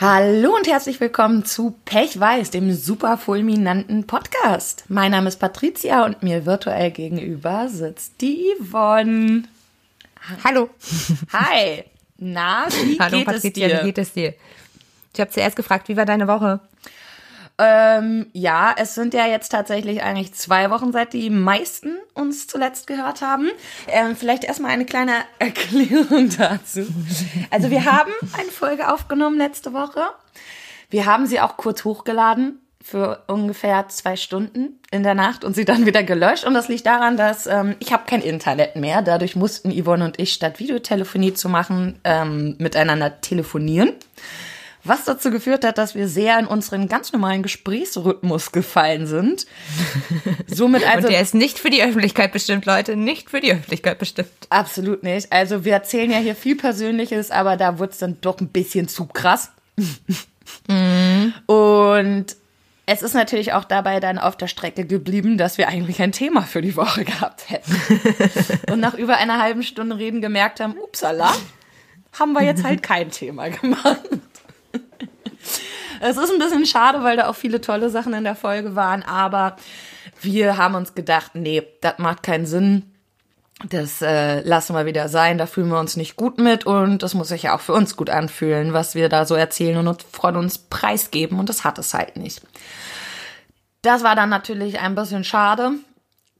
Hallo und herzlich willkommen zu Pechweiß, dem super fulminanten Podcast. Mein Name ist Patricia und mir virtuell gegenüber sitzt die Yvonne. Hallo. Hi. Na, wie Hallo geht Patricia, es dir? wie geht es dir? Ich habe zuerst gefragt, wie war deine Woche? Ähm, ja, es sind ja jetzt tatsächlich eigentlich zwei Wochen, seit die meisten uns zuletzt gehört haben. Ähm, vielleicht erstmal eine kleine Erklärung dazu. Also wir haben eine Folge aufgenommen letzte Woche. Wir haben sie auch kurz hochgeladen für ungefähr zwei Stunden in der Nacht und sie dann wieder gelöscht. Und das liegt daran, dass ähm, ich habe kein Internet mehr. Dadurch mussten Yvonne und ich statt Videotelefonie zu machen, ähm, miteinander telefonieren. Was dazu geführt hat, dass wir sehr in unseren ganz normalen Gesprächsrhythmus gefallen sind. Somit also Und der ist nicht für die Öffentlichkeit bestimmt, Leute, nicht für die Öffentlichkeit bestimmt. absolut nicht. Also wir erzählen ja hier viel Persönliches, aber da wurde es dann doch ein bisschen zu krass. Und es ist natürlich auch dabei dann auf der Strecke geblieben, dass wir eigentlich ein Thema für die Woche gehabt hätten. Und nach über einer halben Stunde reden gemerkt haben, upsala, haben wir jetzt halt kein Thema gemacht. Es ist ein bisschen schade, weil da auch viele tolle Sachen in der Folge waren, aber wir haben uns gedacht, nee, das macht keinen Sinn. Das äh, lassen wir wieder sein, da fühlen wir uns nicht gut mit und das muss sich ja auch für uns gut anfühlen, was wir da so erzählen und uns von uns preisgeben und das hat es halt nicht. Das war dann natürlich ein bisschen schade,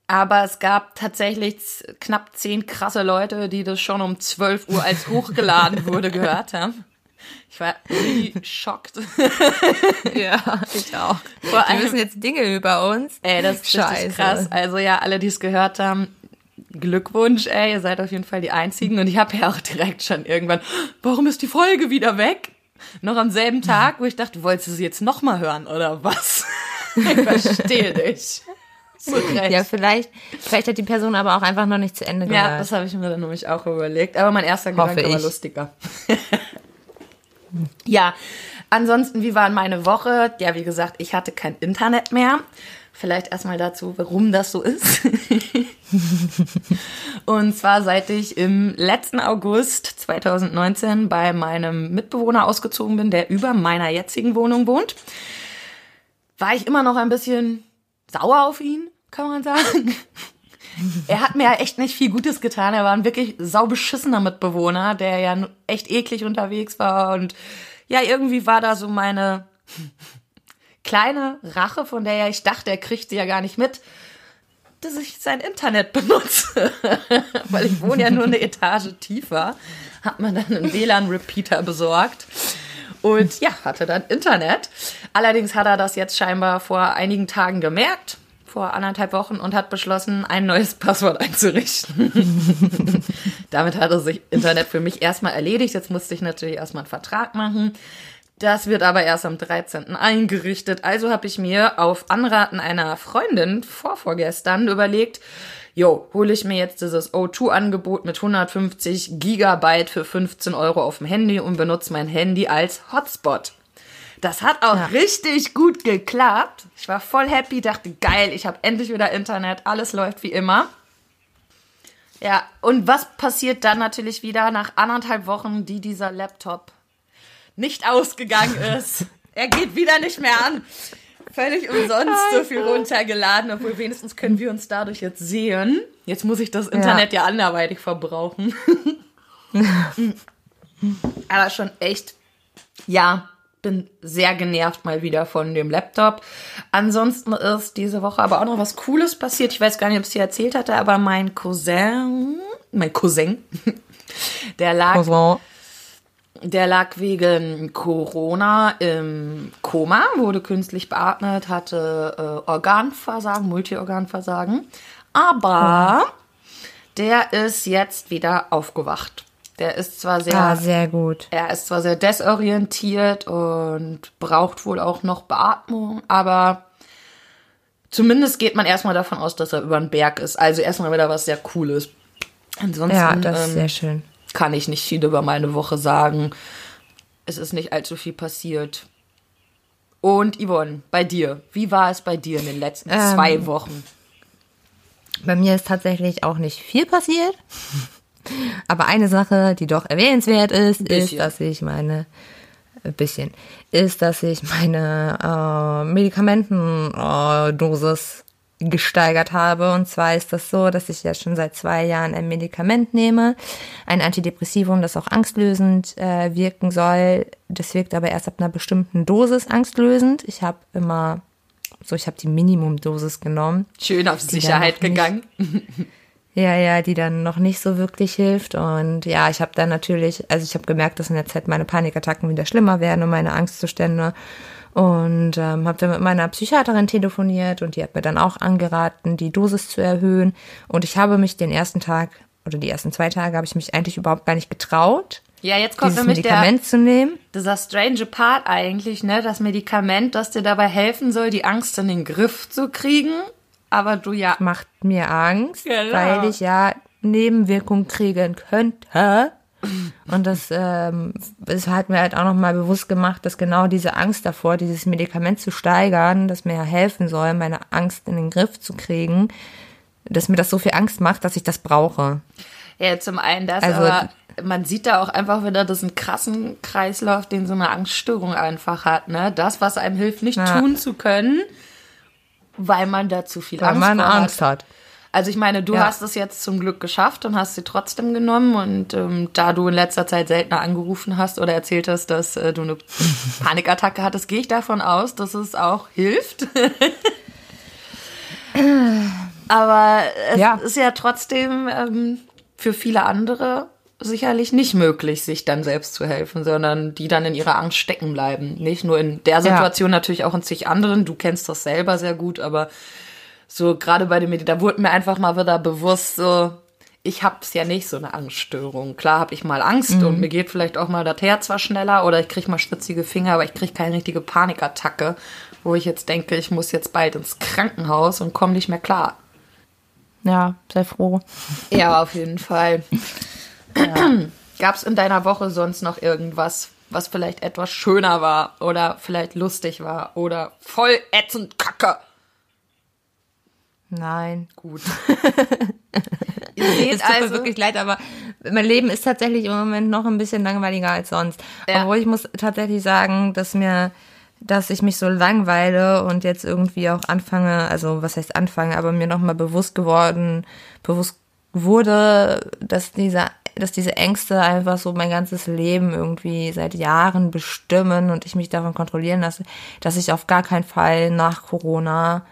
aber es gab tatsächlich knapp zehn krasse Leute, die das schon um 12 Uhr als hochgeladen wurde gehört haben. Ich war schockt. Ja, ich auch. Vor Die allem- wissen jetzt Dinge über uns. Ey, das ist Scheiße. krass. Also ja, alle, die es gehört haben, Glückwunsch, ey, ihr seid auf jeden Fall die Einzigen. Und ich habe ja auch direkt schon irgendwann, warum ist die Folge wieder weg? Noch am selben Tag, wo ich dachte, wolltest du sie jetzt nochmal hören oder was? Ich verstehe dich. So. Ja, vielleicht, vielleicht hat die Person aber auch einfach noch nicht zu Ende gehört. Ja, das habe ich mir dann nämlich auch überlegt. Aber mein erster Hoffe Gedanke war ich. lustiger. Ja, ansonsten, wie war meine Woche? Ja, wie gesagt, ich hatte kein Internet mehr. Vielleicht erstmal dazu, warum das so ist. Und zwar seit ich im letzten August 2019 bei meinem Mitbewohner ausgezogen bin, der über meiner jetzigen Wohnung wohnt, war ich immer noch ein bisschen sauer auf ihn, kann man sagen. Er hat mir ja echt nicht viel Gutes getan. Er war ein wirklich saubeschissener Mitbewohner, der ja echt eklig unterwegs war. Und ja, irgendwie war da so meine kleine Rache, von der ja ich dachte, er kriegt sie ja gar nicht mit, dass ich sein Internet benutze. Weil ich wohne ja nur eine Etage tiefer. Hat man dann einen WLAN-Repeater besorgt. Und ja, hatte dann Internet. Allerdings hat er das jetzt scheinbar vor einigen Tagen gemerkt, vor anderthalb Wochen, und hat beschlossen, ein neues Passwort einzurichten. Damit hatte sich Internet für mich erstmal erledigt. Jetzt musste ich natürlich erstmal einen Vertrag machen. Das wird aber erst am 13. eingerichtet. Also habe ich mir auf Anraten einer Freundin vorvorgestern überlegt, jo, hole ich mir jetzt dieses O2-Angebot mit 150 Gigabyte für 15 Euro auf dem Handy und benutze mein Handy als Hotspot. Das hat auch Ja. richtig gut geklappt. Ich war voll happy, dachte, geil, ich habe endlich wieder Internet, alles läuft wie immer. Ja, und was passiert dann natürlich wieder nach anderthalb Wochen, die dieser Laptop nicht ausgegangen ist? er geht wieder nicht mehr an. Völlig umsonst so viel runtergeladen, obwohl wenigstens können wir uns dadurch jetzt sehen. Jetzt muss ich das Internet ja, anderweitig verbrauchen. Aber schon echt, ja, bin sehr genervt mal wieder von dem Laptop. Ansonsten ist diese Woche aber auch noch was Cooles passiert. Ich weiß gar nicht, ob ich es dir erzählt hatte, aber mein Cousin, mein Cousin, der lag, Also, der lag wegen Corona im Koma, wurde künstlich beatmet, hatte äh, Organversagen, Multiorganversagen. Aber der ist jetzt wieder aufgewacht. Der ist zwar sehr ah, sehr gut. er ist zwar sehr desorientiert und braucht wohl auch noch Beatmung, aber zumindest geht man erstmal davon aus, dass er über den Berg ist. Also erstmal wieder was sehr Cooles. Ansonsten Ja, das ist ähm, sehr schön. kann ich nicht viel über meine Woche sagen. Es ist nicht allzu viel passiert. Und Yvonne, bei dir, wie war es bei dir in den letzten Ähm, zwei Wochen? Bei mir ist tatsächlich auch nicht viel passiert. Aber eine Sache, die doch erwähnenswert ist, ist, dass ich meine ein bisschen, ist, dass ich meine äh, Medikamentendosis gesteigert habe. Und zwar ist das so, dass ich ja schon seit zwei Jahren ein Medikament nehme, ein Antidepressivum, das auch angstlösend äh, wirken soll. Das wirkt aber erst ab einer bestimmten Dosis angstlösend. Ich habe immer so, ich habe die Minimumdosis genommen. Schön auf Sicherheit gegangen. Ja, ja, die dann noch nicht so wirklich hilft. Und ja, ich habe dann natürlich, also ich habe gemerkt, dass in der Zeit meine Panikattacken wieder schlimmer werden und meine Angstzustände. Und ähm, habe dann mit meiner Psychiaterin telefoniert und die hat mir dann auch angeraten, die Dosis zu erhöhen. Und ich habe mich den ersten Tag oder die ersten zwei Tage habe ich mich eigentlich überhaupt gar nicht getraut. Ja, jetzt kommt nämlich Medikament der, zu nehmen. dieser strange Part eigentlich, ne? Das Medikament, das dir dabei helfen soll, die Angst in den Griff zu kriegen. Aber du ja. Macht mir Angst, Genau. weil ich ja Nebenwirkungen kriegen könnte. Und das, ähm, das hat mir halt auch nochmal bewusst gemacht, dass genau diese Angst davor, dieses Medikament zu steigern, das mir ja helfen soll, meine Angst in den Griff zu kriegen, dass mir das so viel Angst macht, dass ich das brauche. Ja, zum einen das, Also- aber man sieht da auch einfach wieder diesen krassen Kreislauf, den so eine Angststörung einfach hat, ne? Das, was einem hilft, nicht Ja. tun zu können, weil man da zu viel Weil Angst man Angst hat. Also ich meine, du Ja. hast es jetzt zum Glück geschafft und hast sie trotzdem genommen. Und ähm, da du in letzter Zeit seltener angerufen hast oder erzählt hast, dass äh, du eine Panikattacke hattest, gehe ich davon aus, dass es auch hilft. Aber es Ja. ist ja trotzdem ähm, für viele andere sicherlich nicht möglich, sich dann selbst zu helfen, sondern die dann in ihrer Angst stecken bleiben. Nicht nur in der Situation, natürlich auch in zig anderen. Du kennst das selber sehr gut, aber so gerade bei dem Medi, da wurde mir einfach mal wieder bewusst, so, ich hab's ja nicht, so eine Angststörung. Klar habe ich mal Angst und mir geht vielleicht auch mal das Herz was schneller oder ich krieg mal schwitzige Finger, aber ich krieg keine richtige Panikattacke, wo ich jetzt denke, ich muss jetzt bald ins Krankenhaus und komme nicht mehr klar. Ja, sei froh. Ja, auf jeden Fall. Gab's in deiner Woche sonst noch irgendwas, was vielleicht etwas schöner war oder vielleicht lustig war oder voll ätzend kacke? Nein. Gut. Ihr seht Es tut mir also, wirklich leid, aber mein Leben ist tatsächlich im Moment noch ein bisschen langweiliger als sonst. Ja. Obwohl ich muss tatsächlich sagen, dass mir, dass ich mich so langweile und jetzt irgendwie auch anfange, also was heißt anfange, aber mir nochmal bewusst geworden, bewusst wurde, dass diese, dass diese Ängste einfach so mein ganzes Leben irgendwie seit Jahren bestimmen und ich mich davon kontrollieren lasse, dass ich auf gar keinen Fall nach Corona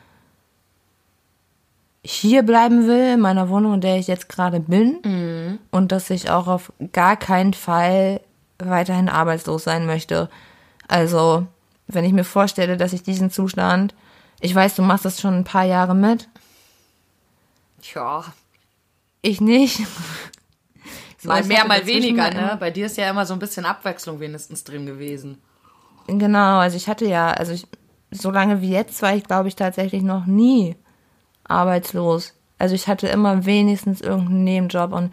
hier bleiben will, in meiner Wohnung, in der ich jetzt gerade bin. Und dass ich auch auf gar keinen Fall weiterhin arbeitslos sein möchte. Also, wenn ich mir vorstelle, dass ich diesen Zustand, ich weiß, du machst das schon ein paar Jahre mit, ja, ich nicht. So, mal mehr, mal weniger, ne? Bei dir ist ja immer so ein bisschen Abwechslung wenigstens drin gewesen. Genau, also ich hatte ja, also ich, so lange wie jetzt war ich, glaube ich, tatsächlich noch nie arbeitslos. Also ich hatte immer wenigstens irgendeinen Nebenjob und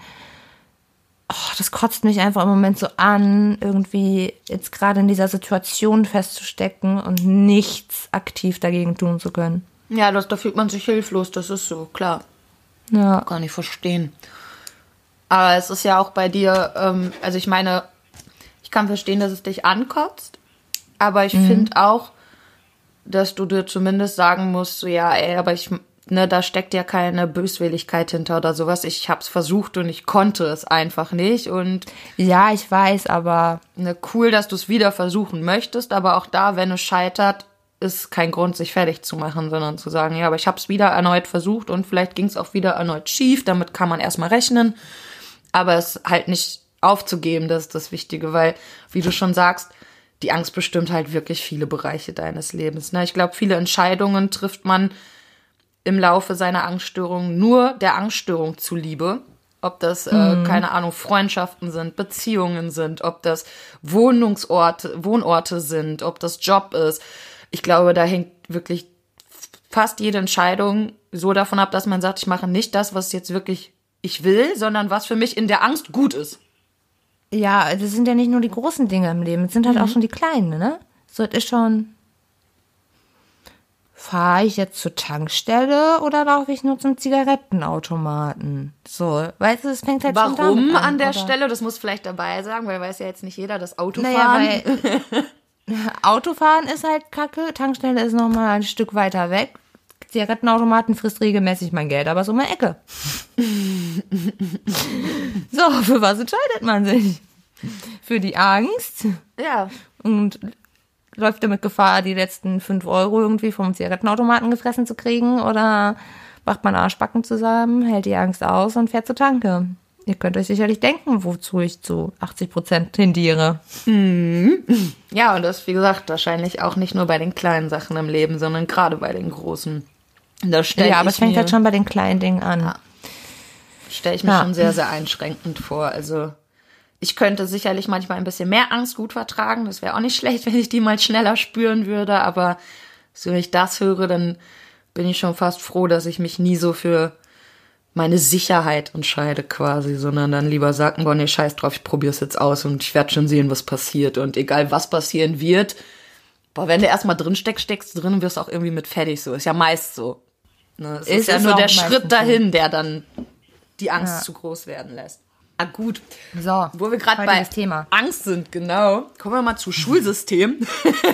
oh, das kotzt mich einfach im Moment so an, irgendwie jetzt gerade in dieser Situation festzustecken und nichts aktiv dagegen tun zu können. Ja, das, da fühlt man sich hilflos, das ist so, klar. Ja. Kann ich verstehen. Aber es ist ja auch bei dir, ähm, also ich meine, ich kann verstehen, dass es dich ankotzt, aber ich finde auch, dass du dir zumindest sagen musst, so ja, ey, aber ich, ne, da steckt ja keine Böswilligkeit hinter oder sowas. Ich hab's versucht und ich konnte es einfach nicht und Ja, ich weiß, aber ne, cool, dass du es wieder versuchen möchtest, aber auch da, wenn es scheitert, ist kein Grund, sich fertig zu machen, sondern zu sagen, ja, aber ich habe es wieder erneut versucht und vielleicht ging es auch wieder erneut schief, damit kann man erstmal rechnen, aber es halt nicht aufzugeben, das ist das Wichtige, weil, wie du schon sagst, die Angst bestimmt halt wirklich viele Bereiche deines Lebens. Ne? Ich glaube, viele Entscheidungen trifft man im Laufe seiner Angststörung nur der Angststörung zuliebe. Ob das, äh, keine Ahnung, Freundschaften sind, Beziehungen sind, ob das Wohnungsorte, Wohnorte sind, ob das Job ist. Ich glaube, da hängt wirklich fast jede Entscheidung so davon ab, dass man sagt, ich mache nicht das, was jetzt wirklich ich will, sondern was für mich in der Angst gut ist. ja, das sind ja nicht nur die großen Dinge im Leben, es sind halt auch schon die kleinen, ne? So, es ist schon fahre ich jetzt zur Tankstelle oder laufe ich nur zum Zigarettenautomaten? So, weißt du, es fängt halt schon Warum damit an, an der oder? Stelle? Das muss vielleicht dabei sagen, weil weiß ja jetzt nicht jeder, das Autofahren. Naja, weil Autofahren ist halt kacke, Tankstelle ist nochmal ein Stück weiter weg. Zigarettenautomaten frisst regelmäßig mein Geld, aber so um die Ecke. so, für was entscheidet man sich? Für die Angst ja. und läuft damit Gefahr, die letzten fünf Euro irgendwie vom Zigarettenautomaten gefressen zu kriegen oder macht man Arschbacken zusammen, hält die Angst aus und fährt zur Tanke. Ihr könnt euch sicherlich denken, wozu ich zu 80 Prozent tendiere. Ja, und das, wie gesagt, wahrscheinlich auch nicht nur bei den kleinen Sachen im Leben, sondern gerade bei den großen. Da Ja, aber es fängt halt schon bei den kleinen Dingen an. stelle ich mir Ja. schon sehr, sehr einschränkend vor. Also ich könnte sicherlich manchmal ein bisschen mehr Angst gut vertragen. Das wäre auch nicht schlecht, wenn ich die mal schneller spüren würde. Aber so, wenn ich das höre, dann bin ich schon fast froh, dass ich mich nie so für meine Sicherheit entscheide quasi, sondern dann lieber sagen, boah, nee, scheiß drauf, ich probier's jetzt aus und ich werde schon sehen, was passiert. Und egal, was passieren wird, boah, wenn du erstmal drin steckst, steckst du drin und wirst auch irgendwie mit fertig so. Ist ja meist so. Ne? Es ist, Ist ja nur der Schritt dahin, der dann die Angst Ja. zu groß werden lässt. Ah, gut. So, Wo wir gerade bei Thema. Angst sind, genau. Kommen wir mal zu Schulsystem.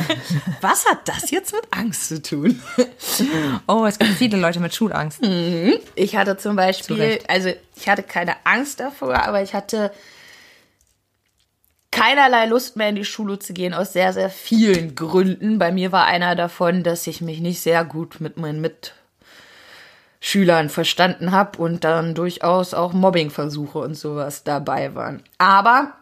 Was hat das jetzt mit Angst zu tun? Oh, es gibt viele Leute mit Schulangst. Ich hatte zum Beispiel, Recht. also ich hatte keine Angst davor, aber ich hatte keinerlei Lust mehr in die Schule zu gehen aus sehr, sehr vielen Gründen. Bei mir war einer davon, dass ich mich nicht sehr gut mit meinen Mitschülern verstanden habe und dann durchaus auch Mobbingversuche und sowas dabei waren. Aber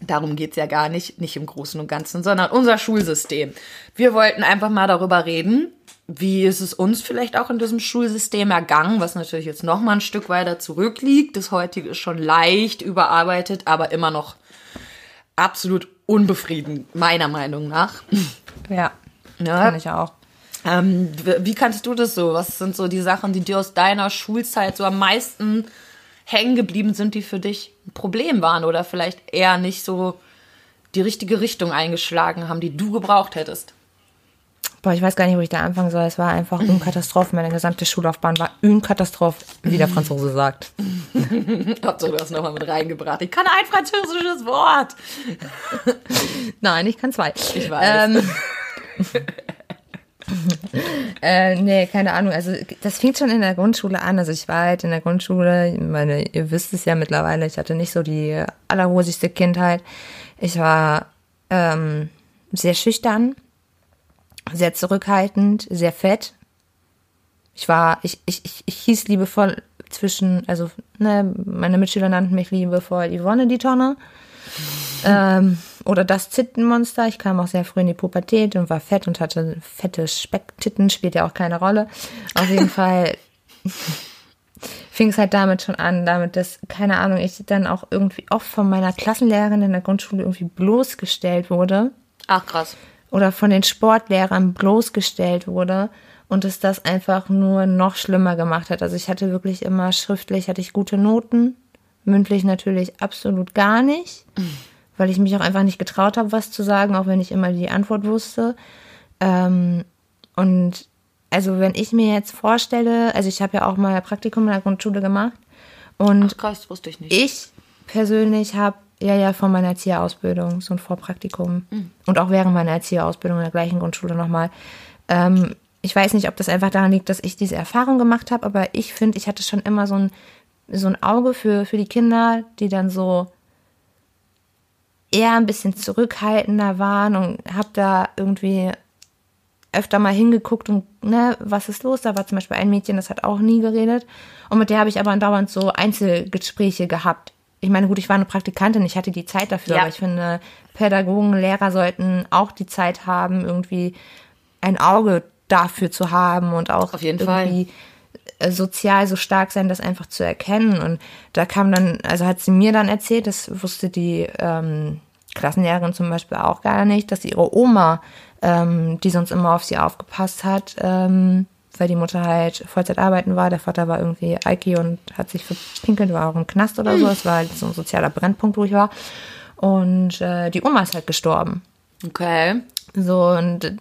Darum geht's ja gar nicht, nicht im Großen und Ganzen, sondern unser Schulsystem. Wir wollten einfach mal darüber reden, wie ist es uns vielleicht auch in diesem Schulsystem ergangen, was natürlich jetzt noch mal ein Stück weiter zurückliegt. Das heutige ist schon leicht überarbeitet, aber immer noch absolut unbefriedigend, meiner Meinung nach. Ja, Ja. kann ich auch. Ähm, wie kannst du das so? Was sind so die Sachen, die dir aus deiner Schulzeit so am meisten hängen geblieben sind, die für dich ein Problem waren oder vielleicht eher nicht so die richtige Richtung eingeschlagen haben, die du gebraucht hättest? Boah, ich weiß gar nicht, wo ich da anfangen soll. Es war einfach eine Katastrophe. Meine gesamte Schullaufbahn war eine Katastrophe, wie der Franzose sagt. Hauptsache, du hast nochmal mit reingebracht. Ich kann ein französisches Wort. Nein, ich kann zwei. Ich weiß. Ähm, äh, nee, keine Ahnung. Also das fing schon in der Grundschule an. Also ich war halt in der Grundschule, ich meine, ihr wisst es ja mittlerweile, ich hatte nicht so die allerrosigste Kindheit. Ich war ähm, sehr schüchtern, sehr zurückhaltend, sehr fett. Ich war, ich, ich, ich, ich hieß liebevoll zwischen, also ne, meine Mitschüler nannten mich liebevoll Yvonne die Tonne. Ähm, oder das Tittenmonster. Ich kam auch sehr früh in die Pubertät und war fett und hatte fette Specktitten, spielt ja auch keine Rolle. Auf jeden Fall fing es halt damit schon an, damit, dass, keine Ahnung, ich dann auch irgendwie oft von meiner Klassenlehrerin in der Grundschule irgendwie bloßgestellt wurde Ach, krass. oder von den Sportlehrern bloßgestellt wurde und es das einfach nur noch schlimmer gemacht hat. Also ich hatte wirklich immer schriftlich, hatte ich gute Noten, mündlich natürlich absolut gar nicht, weil ich mich auch einfach nicht getraut habe, was zu sagen, auch wenn ich immer die Antwort wusste. Ähm, und also wenn ich mir jetzt vorstelle, also ich habe ja auch mal Praktikum in der Grundschule gemacht und Ach, krass, wusste ich nicht. ich persönlich habe ja ja von meiner Erzieherausbildung so ein Vorpraktikum und auch während meiner Erzieherausbildung in der gleichen Grundschule nochmal. Ähm, ich weiß nicht, ob das einfach daran liegt, dass ich diese Erfahrung gemacht habe, aber ich finde, ich hatte schon immer so ein, so ein Auge für, für die Kinder, die dann so eher ein bisschen zurückhaltender waren und habe da irgendwie öfter mal hingeguckt und, ne, was ist los? Da war zum Beispiel ein Mädchen, das hat auch nie geredet. Und mit der habe ich aber andauernd so Einzelgespräche gehabt. Ich meine, gut, ich war eine Praktikantin, ich hatte die Zeit dafür, Ja. aber ich finde, Pädagogen, Lehrer sollten auch die Zeit haben, irgendwie ein Auge dafür zu haben und auch Auf jeden Fall. Äh, sozial so stark sein, das einfach zu erkennen. Und da kam dann, also hat sie mir dann erzählt, das wusste die ähm, Klassenlehrerin zum Beispiel auch gar nicht, dass ihre Oma, ähm, die sonst immer auf sie aufgepasst hat, ähm, weil die Mutter halt Vollzeit arbeiten war, der Vater war irgendwie Alki und hat sich verpinkelt, war auch im Knast oder so. Es war halt so ein sozialer Brennpunkt, wo ich war. Und äh, die Oma ist halt gestorben. Okay. So, und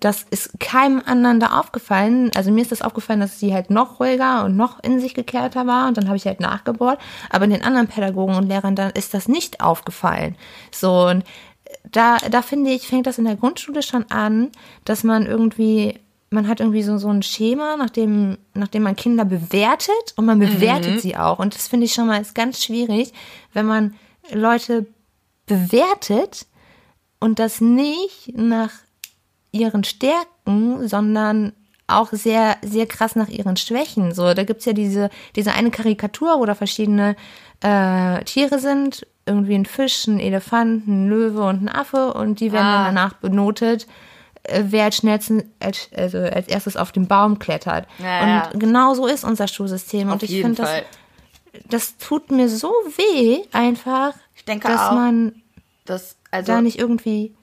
das ist keinem anderen da aufgefallen. Also mir ist das aufgefallen, dass sie halt noch ruhiger und noch in sich gekehrter war und dann habe ich halt nachgebohrt. Aber den anderen Pädagogen und Lehrern dann ist das nicht aufgefallen. So und da, da finde ich, fängt das in der Grundschule schon an, dass man irgendwie, man hat irgendwie so, so ein Schema, nachdem, nachdem man Kinder bewertet und man bewertet mhm. sie auch. Und das finde ich schon mal ist ganz schwierig, wenn man Leute bewertet und das nicht nach ihren Stärken, sondern auch sehr, sehr krass nach ihren Schwächen. So, da gibt's ja diese, diese eine Karikatur, wo da verschiedene äh, Tiere sind, irgendwie ein Fisch, ein Elefant, ein Löwe und ein Affe und die werden ah. dann danach benotet, äh, wer als schnellsten, als, also als erstes auf den Baum klettert. Ja, und ja. genau so ist unser Schulsystem. Auf und ich finde, das, das tut mir so weh, einfach, ich denke dass auch, man dass, also, da nicht irgendwie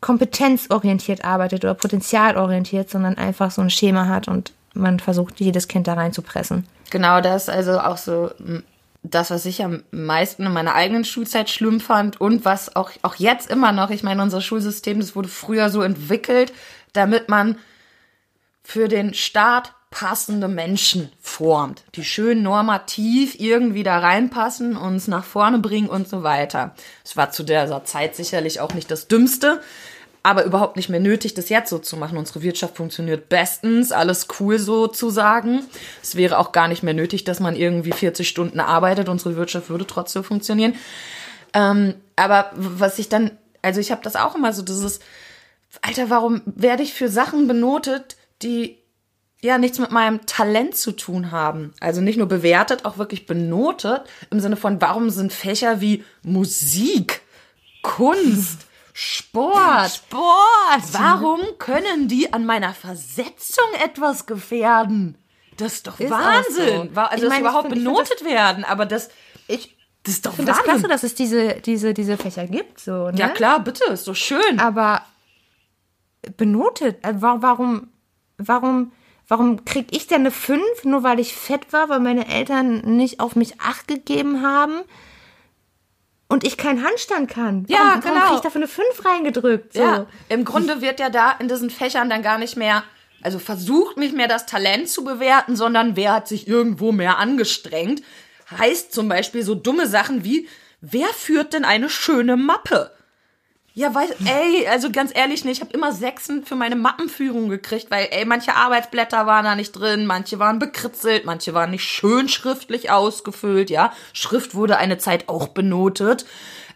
kompetenzorientiert arbeitet oder potenzialorientiert, sondern einfach so ein Schema hat und man versucht, jedes Kind da reinzupressen. Genau das, also auch so das, was ich am meisten in meiner eigenen Schulzeit schlimm fand und was auch, auch jetzt immer noch, ich meine, unser Schulsystem, das wurde früher so entwickelt, damit man für den Staat passende Menschen formt, die schön normativ irgendwie da reinpassen, uns nach vorne bringen und so weiter. Es war zu dieser Zeit sicherlich auch nicht das Dümmste, aber überhaupt nicht mehr nötig, das jetzt so zu machen. Unsere Wirtschaft funktioniert bestens, alles cool sozusagen. Es wäre auch gar nicht mehr nötig, dass man irgendwie 40 Stunden arbeitet. Unsere Wirtschaft würde trotzdem funktionieren. Ähm, aber was ich dann, also ich habe das auch immer so, dieses, Alter, warum werde ich für Sachen benotet, die ja nichts mit meinem Talent zu tun haben. Also nicht nur bewertet, auch wirklich benotet im Sinne von, warum sind Fächer wie Musik, Kunst, Sport. Sport. Warum können die an meiner Versetzung etwas gefährden? Das ist doch ist Wahnsinn. So. Also, ich dass überhaupt find, benotet das, werden, aber das, ich, das ist doch Wahnsinn. Das klasse, dass es diese, diese, diese Fächer gibt, so, ne? Ja, klar, bitte, ist doch schön. Aber benotet, äh, warum, warum, warum krieg ich denn eine 5, nur weil ich fett war, weil meine Eltern nicht auf mich Acht gegeben haben? und ich keinen Handstand kann. Ja, warum, genau. Warum kriege ich dafür eine 5 reingedrückt? So. Ja, im Grunde wird ja da in diesen Fächern dann gar nicht mehr, also versucht nicht mehr das Talent zu bewerten, sondern wer hat sich irgendwo mehr angestrengt. Heißt zum Beispiel so dumme Sachen wie, wer führt denn eine schöne Mappe? Ja, weil, ey, also ganz ehrlich, ne, ich habe immer Sechsen für meine Mappenführung gekriegt, weil, ey, manche Arbeitsblätter waren da nicht drin, manche waren bekritzelt, manche waren nicht schön schriftlich ausgefüllt, ja. Schrift wurde eine Zeit auch benotet.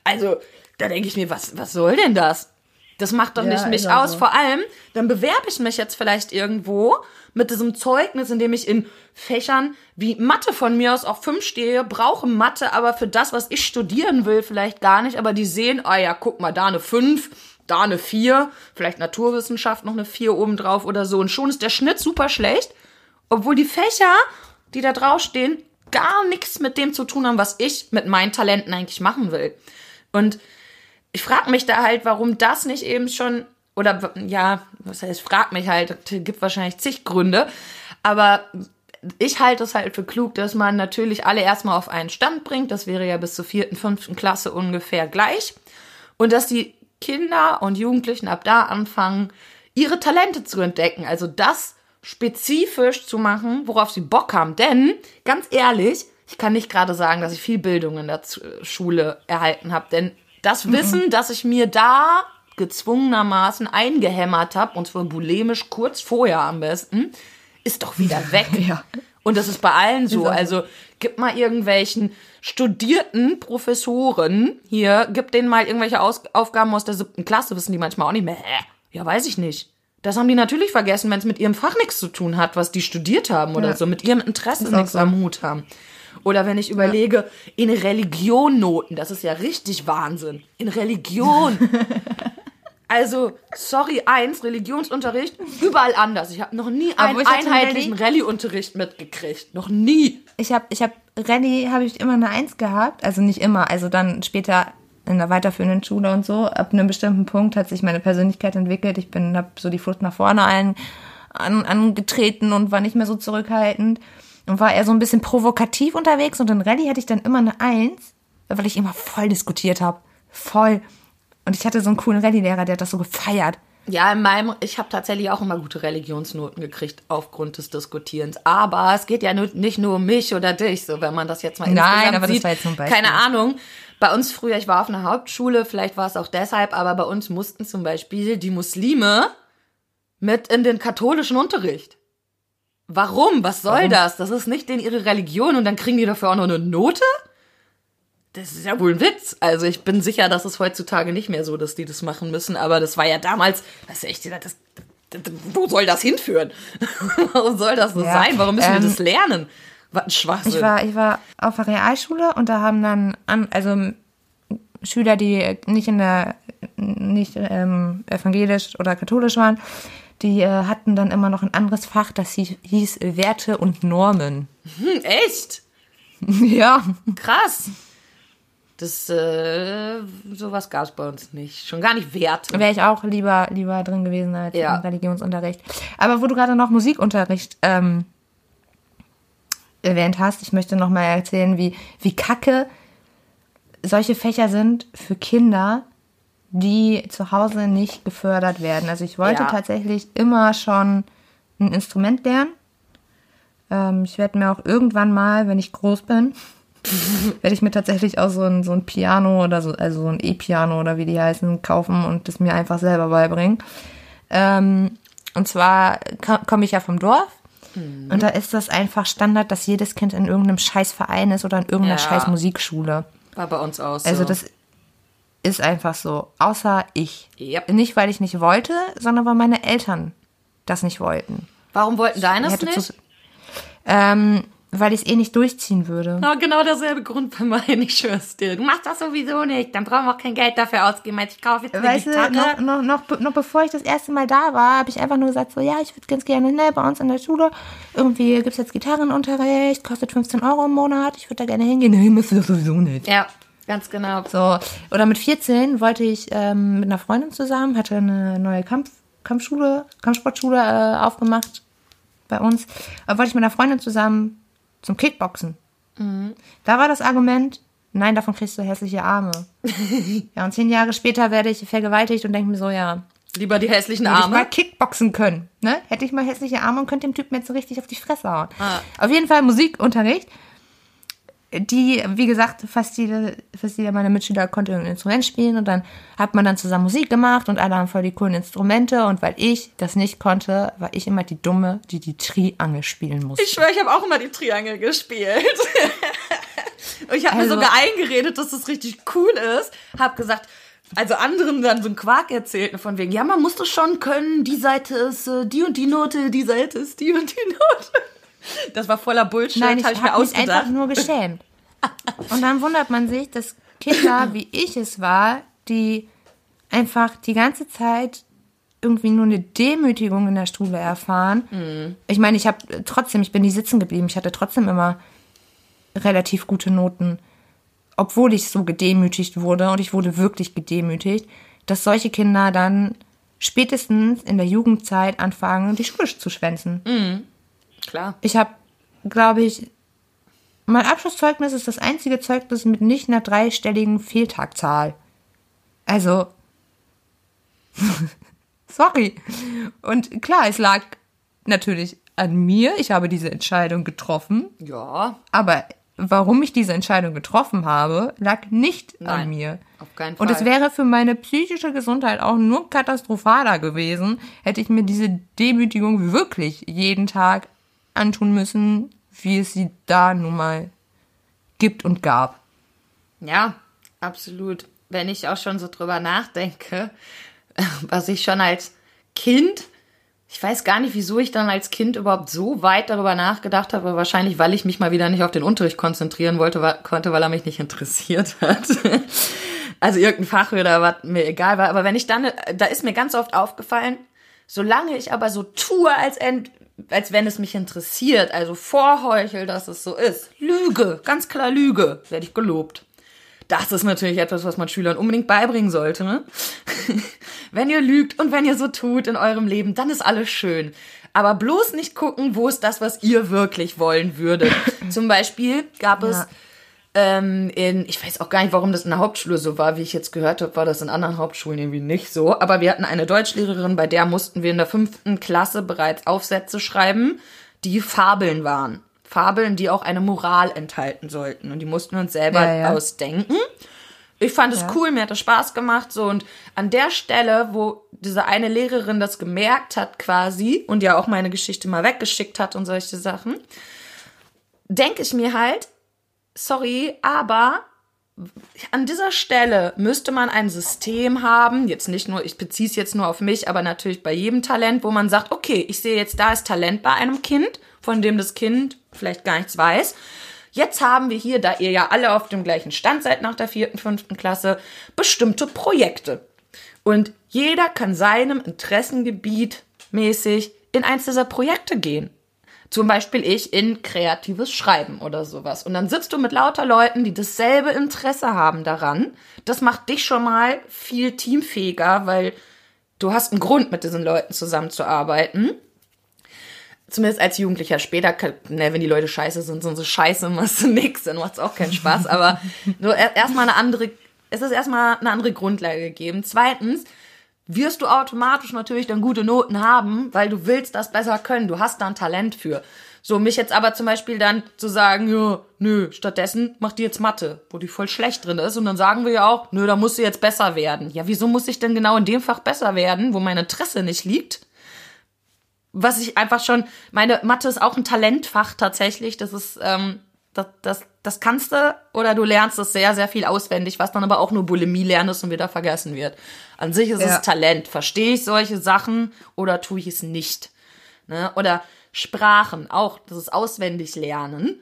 Also, da denke ich mir, was, was soll denn das? Das macht doch ja, nicht mich aus. So. Vor allem, dann bewerbe ich mich jetzt vielleicht irgendwo mit diesem Zeugnis, in dem ich in Fächern wie Mathe von mir aus auf fünf stehe, brauche Mathe, aber für das, was ich studieren will, vielleicht gar nicht. Aber die sehen, ah ja, guck mal, da eine fünf, da eine vier, vielleicht Naturwissenschaft noch eine vier obendrauf oder so. Und schon ist der Schnitt super schlecht, obwohl die Fächer, die da draufstehen, gar nichts mit dem zu tun haben, was ich mit meinen Talenten eigentlich machen will. Und ich frage mich da halt, warum das nicht eben schon, oder ja, was heißt, frag mich halt, gibt wahrscheinlich zig Gründe, aber ich halte es halt für klug, dass man natürlich alle erstmal auf einen Stand bringt. Das wäre ja bis zur vierten, fünften Klasse ungefähr gleich. Und dass die Kinder und Jugendlichen ab da anfangen, ihre Talente zu entdecken. Also das spezifisch zu machen, worauf sie Bock haben. Denn, ganz ehrlich, ich kann nicht gerade sagen, dass ich viel Bildung in der Schule erhalten habe. Denn das mhm. Wissen, das ich mir da gezwungenermaßen eingehämmert habe, und zwar bulimisch kurz vorher am besten, ist doch wieder weg. ja. Und das ist bei allen so. Also gib mal irgendwelchen studierten Professoren hier, gib denen mal irgendwelche Aus Aufgaben aus der siebten Klasse, wissen die manchmal auch nicht mehr. Hä? Ja, weiß ich nicht. Das haben die natürlich vergessen, wenn es mit ihrem Fach nichts zu tun hat, was die studiert haben oder ja. so, mit ihrem Interesse nichts so. am Hut haben. Oder wenn ich überlege, ja. in Religion Noten, das ist ja richtig Wahnsinn. In Religion. also, sorry, eins, Religionsunterricht, überall anders. Ich habe noch nie einen einheitlichen Rallye-Unterricht mitgekriegt. Noch nie. Ich habe ich hab Rallye habe ich immer eine Eins gehabt, also nicht immer, also dann später in der weiterführenden Schule und so. Ab einem bestimmten Punkt hat sich meine Persönlichkeit entwickelt. Ich bin, habe so die Flucht nach vorne allen an, angetreten und war nicht mehr so zurückhaltend und war eher so ein bisschen provokativ unterwegs und in Rallye hatte ich dann immer eine Eins, weil ich immer voll diskutiert habe. Voll. Und ich hatte so einen coolen Rallye-Lehrer, der hat das so gefeiert. Ja, in meinem, ich habe tatsächlich auch immer gute Religionsnoten gekriegt aufgrund des Diskutierens. Aber es geht ja nicht nur um mich oder dich, so wenn man das jetzt mal Nein, aber das sieht. war jetzt nur ein Beispiel. Keine Ahnung. Bei uns früher, ich war auf einer Hauptschule, vielleicht war es auch deshalb, aber bei uns mussten zum Beispiel die Muslime mit in den katholischen Unterricht. Warum? Was soll das? Das ist nicht in ihre Religion und dann kriegen die dafür auch noch eine Note? Das ist ja wohl ein Witz. Also ich bin sicher, dass es heutzutage nicht mehr so, dass die das machen müssen. Aber das war ja damals, das ist echt, das, das, wo soll das hinführen? Warum soll das so Ja, sein? Warum müssen ähm, wir das lernen? Was ein Schwachsinn. Ich war, ich war auf der Realschule und da haben dann an, also Schüler, die nicht in der nicht ähm, evangelisch oder katholisch waren, die äh, hatten dann immer noch ein anderes Fach, das hieß, hieß Werte und Normen. hm, echt? ja. Krass. Das, äh, sowas gab's bei uns nicht. Schon gar nicht Werte. Wäre ich auch lieber, lieber drin gewesen als Ja. im Religionsunterricht. Aber wo du gerade noch Musikunterricht ähm, erwähnt hast, ich möchte noch mal erzählen, wie, wie kacke solche Fächer sind für Kinder, die zu Hause nicht gefördert werden. Also ich wollte Ja. tatsächlich immer schon ein Instrument lernen. Ähm, ich werde mir auch irgendwann mal, wenn ich groß bin, werde ich mir tatsächlich auch so ein, so ein Piano oder so, also so ein E-Piano oder wie die heißen, kaufen und das mir einfach selber beibringen. Ähm, und zwar ko- komme ich ja vom Dorf. Und da ist das einfach Standard, dass jedes Kind in irgendeinem scheiß Verein ist oder in irgendeiner Ja. scheiß Musikschule. War bei uns aus. Also so. das ist einfach so. Außer ich. Yep. Nicht, weil ich nicht wollte, sondern weil meine Eltern das nicht wollten. Warum wollten deines Hätte nicht? zu- ähm, weil ich es eh nicht durchziehen würde. Ja, genau derselbe Grund bei meinen, ich schwör's dir. Du machst das sowieso nicht, dann brauchen wir auch kein Geld dafür ausgeben, als ich kaufe jetzt eine Weißt du, Gitarre. noch, noch, noch, be- noch bevor ich das erste Mal da war, habe ich einfach nur gesagt, so, ja, ich würde ganz gerne, ne, bei uns in der Schule, irgendwie gibt's jetzt Gitarrenunterricht, kostet 15 Euro im Monat, ich würde da gerne hingehen. Nee, müsste das sowieso nicht. Ja, ganz genau. So, oder mit 14 wollte ich ähm, mit einer Freundin zusammen, hatte eine neue Kampf, Kampfschule, Kampfsportschule äh, aufgemacht bei uns. Da wollte ich mit einer Freundin zusammen zum Kickboxen. Da war das Argument, nein, davon kriegst du hässliche Arme. ja, und zehn Jahre später werde ich vergewaltigt und denke mir so, ja, Lieber die hässlichen Hätte ich mal Arme. Kickboxen können, ne? Hätte ich mal hässliche Arme und könnte dem Typen jetzt so richtig auf die Fresse hauen. Ah. Auf jeden Fall Musikunterricht. Die, wie gesagt, fast jede, fast jeder meiner Mitschüler konnte ein Instrument spielen und dann hat man dann zusammen Musik gemacht und alle haben voll die coolen Instrumente und weil ich das nicht konnte, war ich immer die Dumme, die die Triangel spielen musste. Ich schwöre, ich habe auch immer die Triangel gespielt. Und ich habe Also- mir sogar eingeredet, dass das richtig cool ist. Hab gesagt, also anderen dann so einen Quark erzählt, von wegen, ja, man muss das schon können, die Seite ist äh, die und die Note, die Seite ist die und die Note. Das war voller Bullshit, Nein, ich habe ich mir ausgedacht. einfach nur geschämt. Und dann wundert man sich, dass Kinder, wie ich es war, die einfach die ganze Zeit irgendwie nur eine Demütigung in der Schule erfahren. Ich meine, ich habe trotzdem, ich bin nie sitzen geblieben. Ich hatte trotzdem immer relativ gute Noten, obwohl ich so gedemütigt wurde und ich wurde wirklich gedemütigt, dass solche Kinder dann spätestens in der Jugendzeit anfangen, die Schule zu schwänzen. Klar. Ich habe, glaube ich, mein Abschlusszeugnis ist das einzige Zeugnis mit nicht einer dreistelligen Fehltagzahl. Also, sorry. Und klar, es lag natürlich an mir. Ich habe diese Entscheidung getroffen. Ja, Aber warum ich diese Entscheidung getroffen habe, lag nicht Nein, an mir. auf keinen Fall. Und es wäre für meine psychische Gesundheit auch nur katastrophaler gewesen, hätte ich mir diese Demütigung wirklich jeden Tag antun müssen, wie es sie da nun mal gibt und gab. Ja, absolut. Wenn ich auch schon so drüber nachdenke, was ich schon als Kind, ich weiß gar nicht, wieso ich dann als Kind überhaupt so weit darüber nachgedacht habe, wahrscheinlich, weil ich mich mal wieder nicht auf den Unterricht konzentrieren wollte, konnte, weil er mich nicht interessiert hat. Also irgendein Fach oder was mir egal war. Aber wenn ich dann, da ist mir ganz oft aufgefallen, solange ich aber so tue, als, ent, als wenn es mich interessiert, also vorheuchel, dass es so ist, Lüge, ganz klar Lüge, werde ich gelobt. Das ist natürlich etwas, was man Schülern unbedingt beibringen sollte. Ne? wenn ihr lügt und wenn ihr so tut in eurem Leben, dann ist alles schön. Aber bloß nicht gucken, wo ist das, was ihr wirklich wollen würdet. Zum Beispiel gab es Ja. Ähm, in, ich weiß auch gar nicht, warum das in der Hauptschule so war, wie ich jetzt gehört habe, war das in anderen Hauptschulen irgendwie nicht so. Aber wir hatten eine Deutschlehrerin, bei der mussten wir in der fünften Klasse bereits Aufsätze schreiben, die Fabeln waren. Fabeln, die auch eine Moral enthalten sollten. Und die mussten wir uns selber Ja, ja. ausdenken. Ich fand es Ja. cool, mir hat das Spaß gemacht, so. Und an der Stelle, wo diese eine Lehrerin das gemerkt hat quasi und ja auch meine Geschichte mal weggeschickt hat und solche Sachen, denke ich mir halt, sorry, aber an dieser Stelle müsste man ein System haben, jetzt nicht nur, ich beziehe es jetzt nur auf mich, aber natürlich bei jedem Talent, wo man sagt, okay, ich sehe jetzt, da ist Talent bei einem Kind, von dem das Kind vielleicht gar nichts weiß. Jetzt haben wir hier, da ihr ja alle auf dem gleichen Stand seid nach der vierten, fünften Klasse, bestimmte Projekte. Und jeder kann seinem Interessengebiet mäßig in eins dieser Projekte gehen. Zum Beispiel ich in kreatives Schreiben oder sowas. Und dann sitzt du mit lauter Leuten, die dasselbe Interesse haben daran. Das macht dich schon mal viel teamfähiger, weil du hast einen Grund, mit diesen Leuten zusammenzuarbeiten. Zumindest als Jugendlicher später, ne, wenn die Leute scheiße sind, sind sie scheiße, machst du nix, dann macht's auch keinen Spaß. Aber nur er- erstmal eine andere, es ist erstmal eine andere Grundlage gegeben. Zweitens, wirst du automatisch natürlich dann gute Noten haben, weil du willst das besser können. Du hast da ein Talent für. So, mich jetzt aber zum Beispiel dann zu sagen, ja, nö, stattdessen macht die jetzt Mathe, wo die voll schlecht drin ist. Und dann sagen wir ja auch, nö, da muss sie jetzt besser werden. Ja, wieso muss ich denn genau in dem Fach besser werden, wo mein Interesse nicht liegt? Was ich einfach schon, meine Mathe ist auch ein Talentfach tatsächlich. Das ist, ähm, das, das, das kannst du oder du lernst es sehr, sehr viel auswendig, was dann aber auch nur Bulimie lernen ist und wieder vergessen wird. An sich ist Ja. es Talent. Verstehe ich solche Sachen oder tue ich es nicht? Ne? Oder Sprachen, auch das ist auswendig lernen.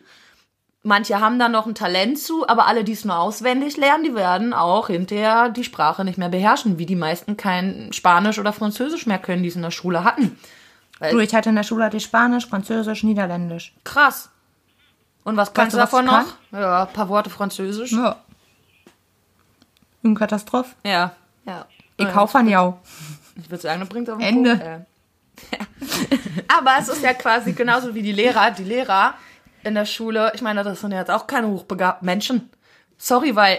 Manche haben da noch ein Talent zu, aber alle, die es nur auswendig lernen, die werden auch hinterher die Sprache nicht mehr beherrschen, wie die meisten kein Spanisch oder Französisch mehr können, die es in der Schule hatten. Du, ich hatte in der Schule hatte ich Spanisch, Französisch, Niederländisch. Krass. Und was kannst Weißt du davon noch? kann? Ja, ein paar Worte Französisch. Ja. Eine Katastrophe. Ja. Ja. Ich Ja. kaufe an jou. Ich würde sagen, du bringst auf den Ende. Punkt, äh. Aber es ist ja quasi genauso wie die Lehrer. Die Lehrer in der Schule, ich meine, das sind ja jetzt auch keine hochbegabten Menschen. Sorry, weil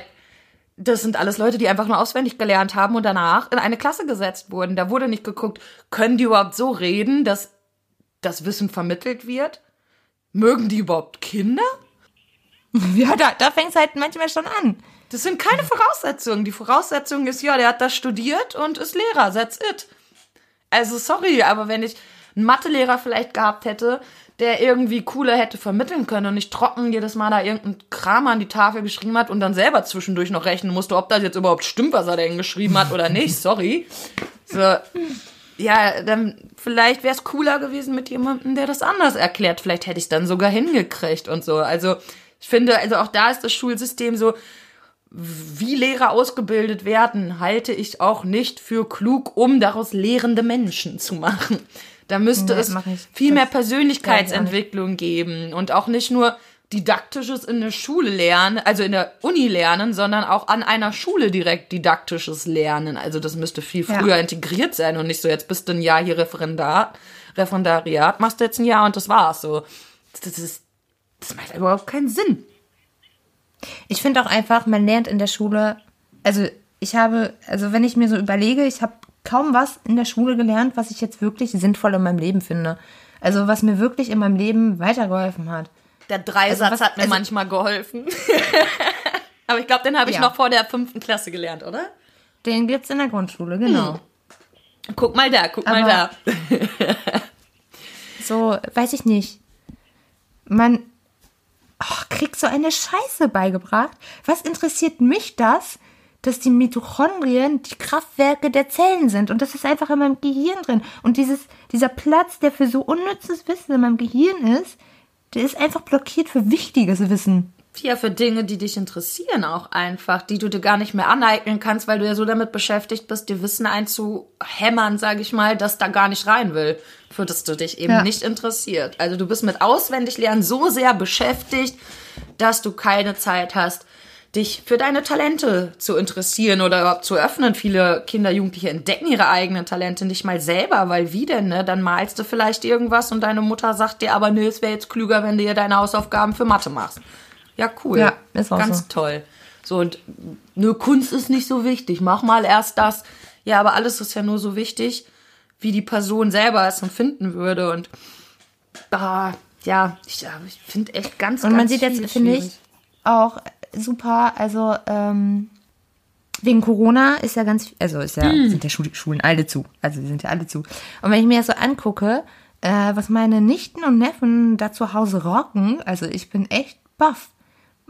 das sind alles Leute, die einfach nur auswendig gelernt haben und danach in eine Klasse gesetzt wurden. Da wurde nicht geguckt, können die überhaupt so reden, dass das Wissen vermittelt wird? Mögen die überhaupt Kinder? Ja, da, da fängt es halt manchmal schon an. Das sind keine Voraussetzungen. Die Voraussetzung ist, ja, der hat das studiert und ist Lehrer. That's it. Also, sorry, aber wenn ich einen Mathelehrer vielleicht gehabt hätte, der irgendwie cooler hätte vermitteln können und nicht trocken jedes Mal da irgendeinen Kram an die Tafel geschrieben hat und dann selber zwischendurch noch rechnen musste, ob das jetzt überhaupt stimmt, was er denn geschrieben hat oder nicht. Sorry. So, ja, dann vielleicht wäre es cooler gewesen mit jemandem, der das anders erklärt. Vielleicht hätte ich es dann sogar hingekriegt und so. Also ich finde, also auch da ist das Schulsystem so, wie Lehrer ausgebildet werden, halte ich auch nicht für klug, um daraus lehrende Menschen zu machen. Da müsste Nee, es viel Das mehr Persönlichkeitsentwicklung geben und auch nicht nur didaktisches in der Schule lernen, also in der Uni lernen, sondern auch an einer Schule direkt didaktisches Lernen. Also das müsste viel Ja. früher integriert sein und nicht so, jetzt bist du ein Jahr hier Referendar, Referendariat, machst du jetzt ein Jahr und das war's so. Das ist, das macht überhaupt keinen Sinn. Ich finde auch einfach, man lernt in der Schule, also ich habe, also wenn ich mir so überlege, ich habe kaum was in der Schule gelernt, was ich jetzt wirklich sinnvoll in meinem Leben finde. Also was mir wirklich in meinem Leben weitergeholfen hat. Der Dreisatz Also was- hat mir also- manchmal geholfen. Aber ich glaube, den habe ich Ja. noch vor der fünften Klasse gelernt, oder? Den gibt's in der Grundschule, genau. Guck mal da, guck mal Aber- da. So, weiß ich nicht. Man oh, kriegt so eine Scheiße beigebracht. Was interessiert mich das, dass die Mitochondrien die Kraftwerke der Zellen sind? Und das ist einfach in meinem Gehirn drin. Und dieses, dieser Platz, der für so unnützes Wissen in meinem Gehirn ist, der ist einfach blockiert für wichtiges Wissen. Ja, für Dinge, die dich interessieren auch einfach, die du dir gar nicht mehr aneignen kannst, weil du ja so damit beschäftigt bist, dir Wissen einzuhämmern, sage ich mal, das da gar nicht rein will, für das du dich eben Ja. nicht interessiert. Also du bist mit Auswendiglernen so sehr beschäftigt, dass du keine Zeit hast, dich für deine Talente zu interessieren oder überhaupt zu öffnen. Viele Kinder, Jugendliche entdecken ihre eigenen Talente nicht mal selber, weil wie denn, ne? Dann malst du vielleicht irgendwas und deine Mutter sagt dir aber, nee, es wäre jetzt klüger, wenn du dir deine Hausaufgaben für Mathe machst. Ja, cool. Ja, ist auch Ganz so. toll. So, und nur Kunst ist nicht so wichtig. Mach mal erst das. Ja, aber alles ist ja nur so wichtig, wie die Person selber es empfinden würde. Und ah, ja, ich, ich finde echt ganz, Und ganz man sieht jetzt, finde ich, auch super, also ähm, wegen Corona ist ja ganz, also ist ja, Hm. sind ja Schul Schulen alle zu. Also die sind ja alle zu. Und wenn ich mir das so angucke, äh, was meine Nichten und Neffen da zu Hause rocken, also ich bin echt baff.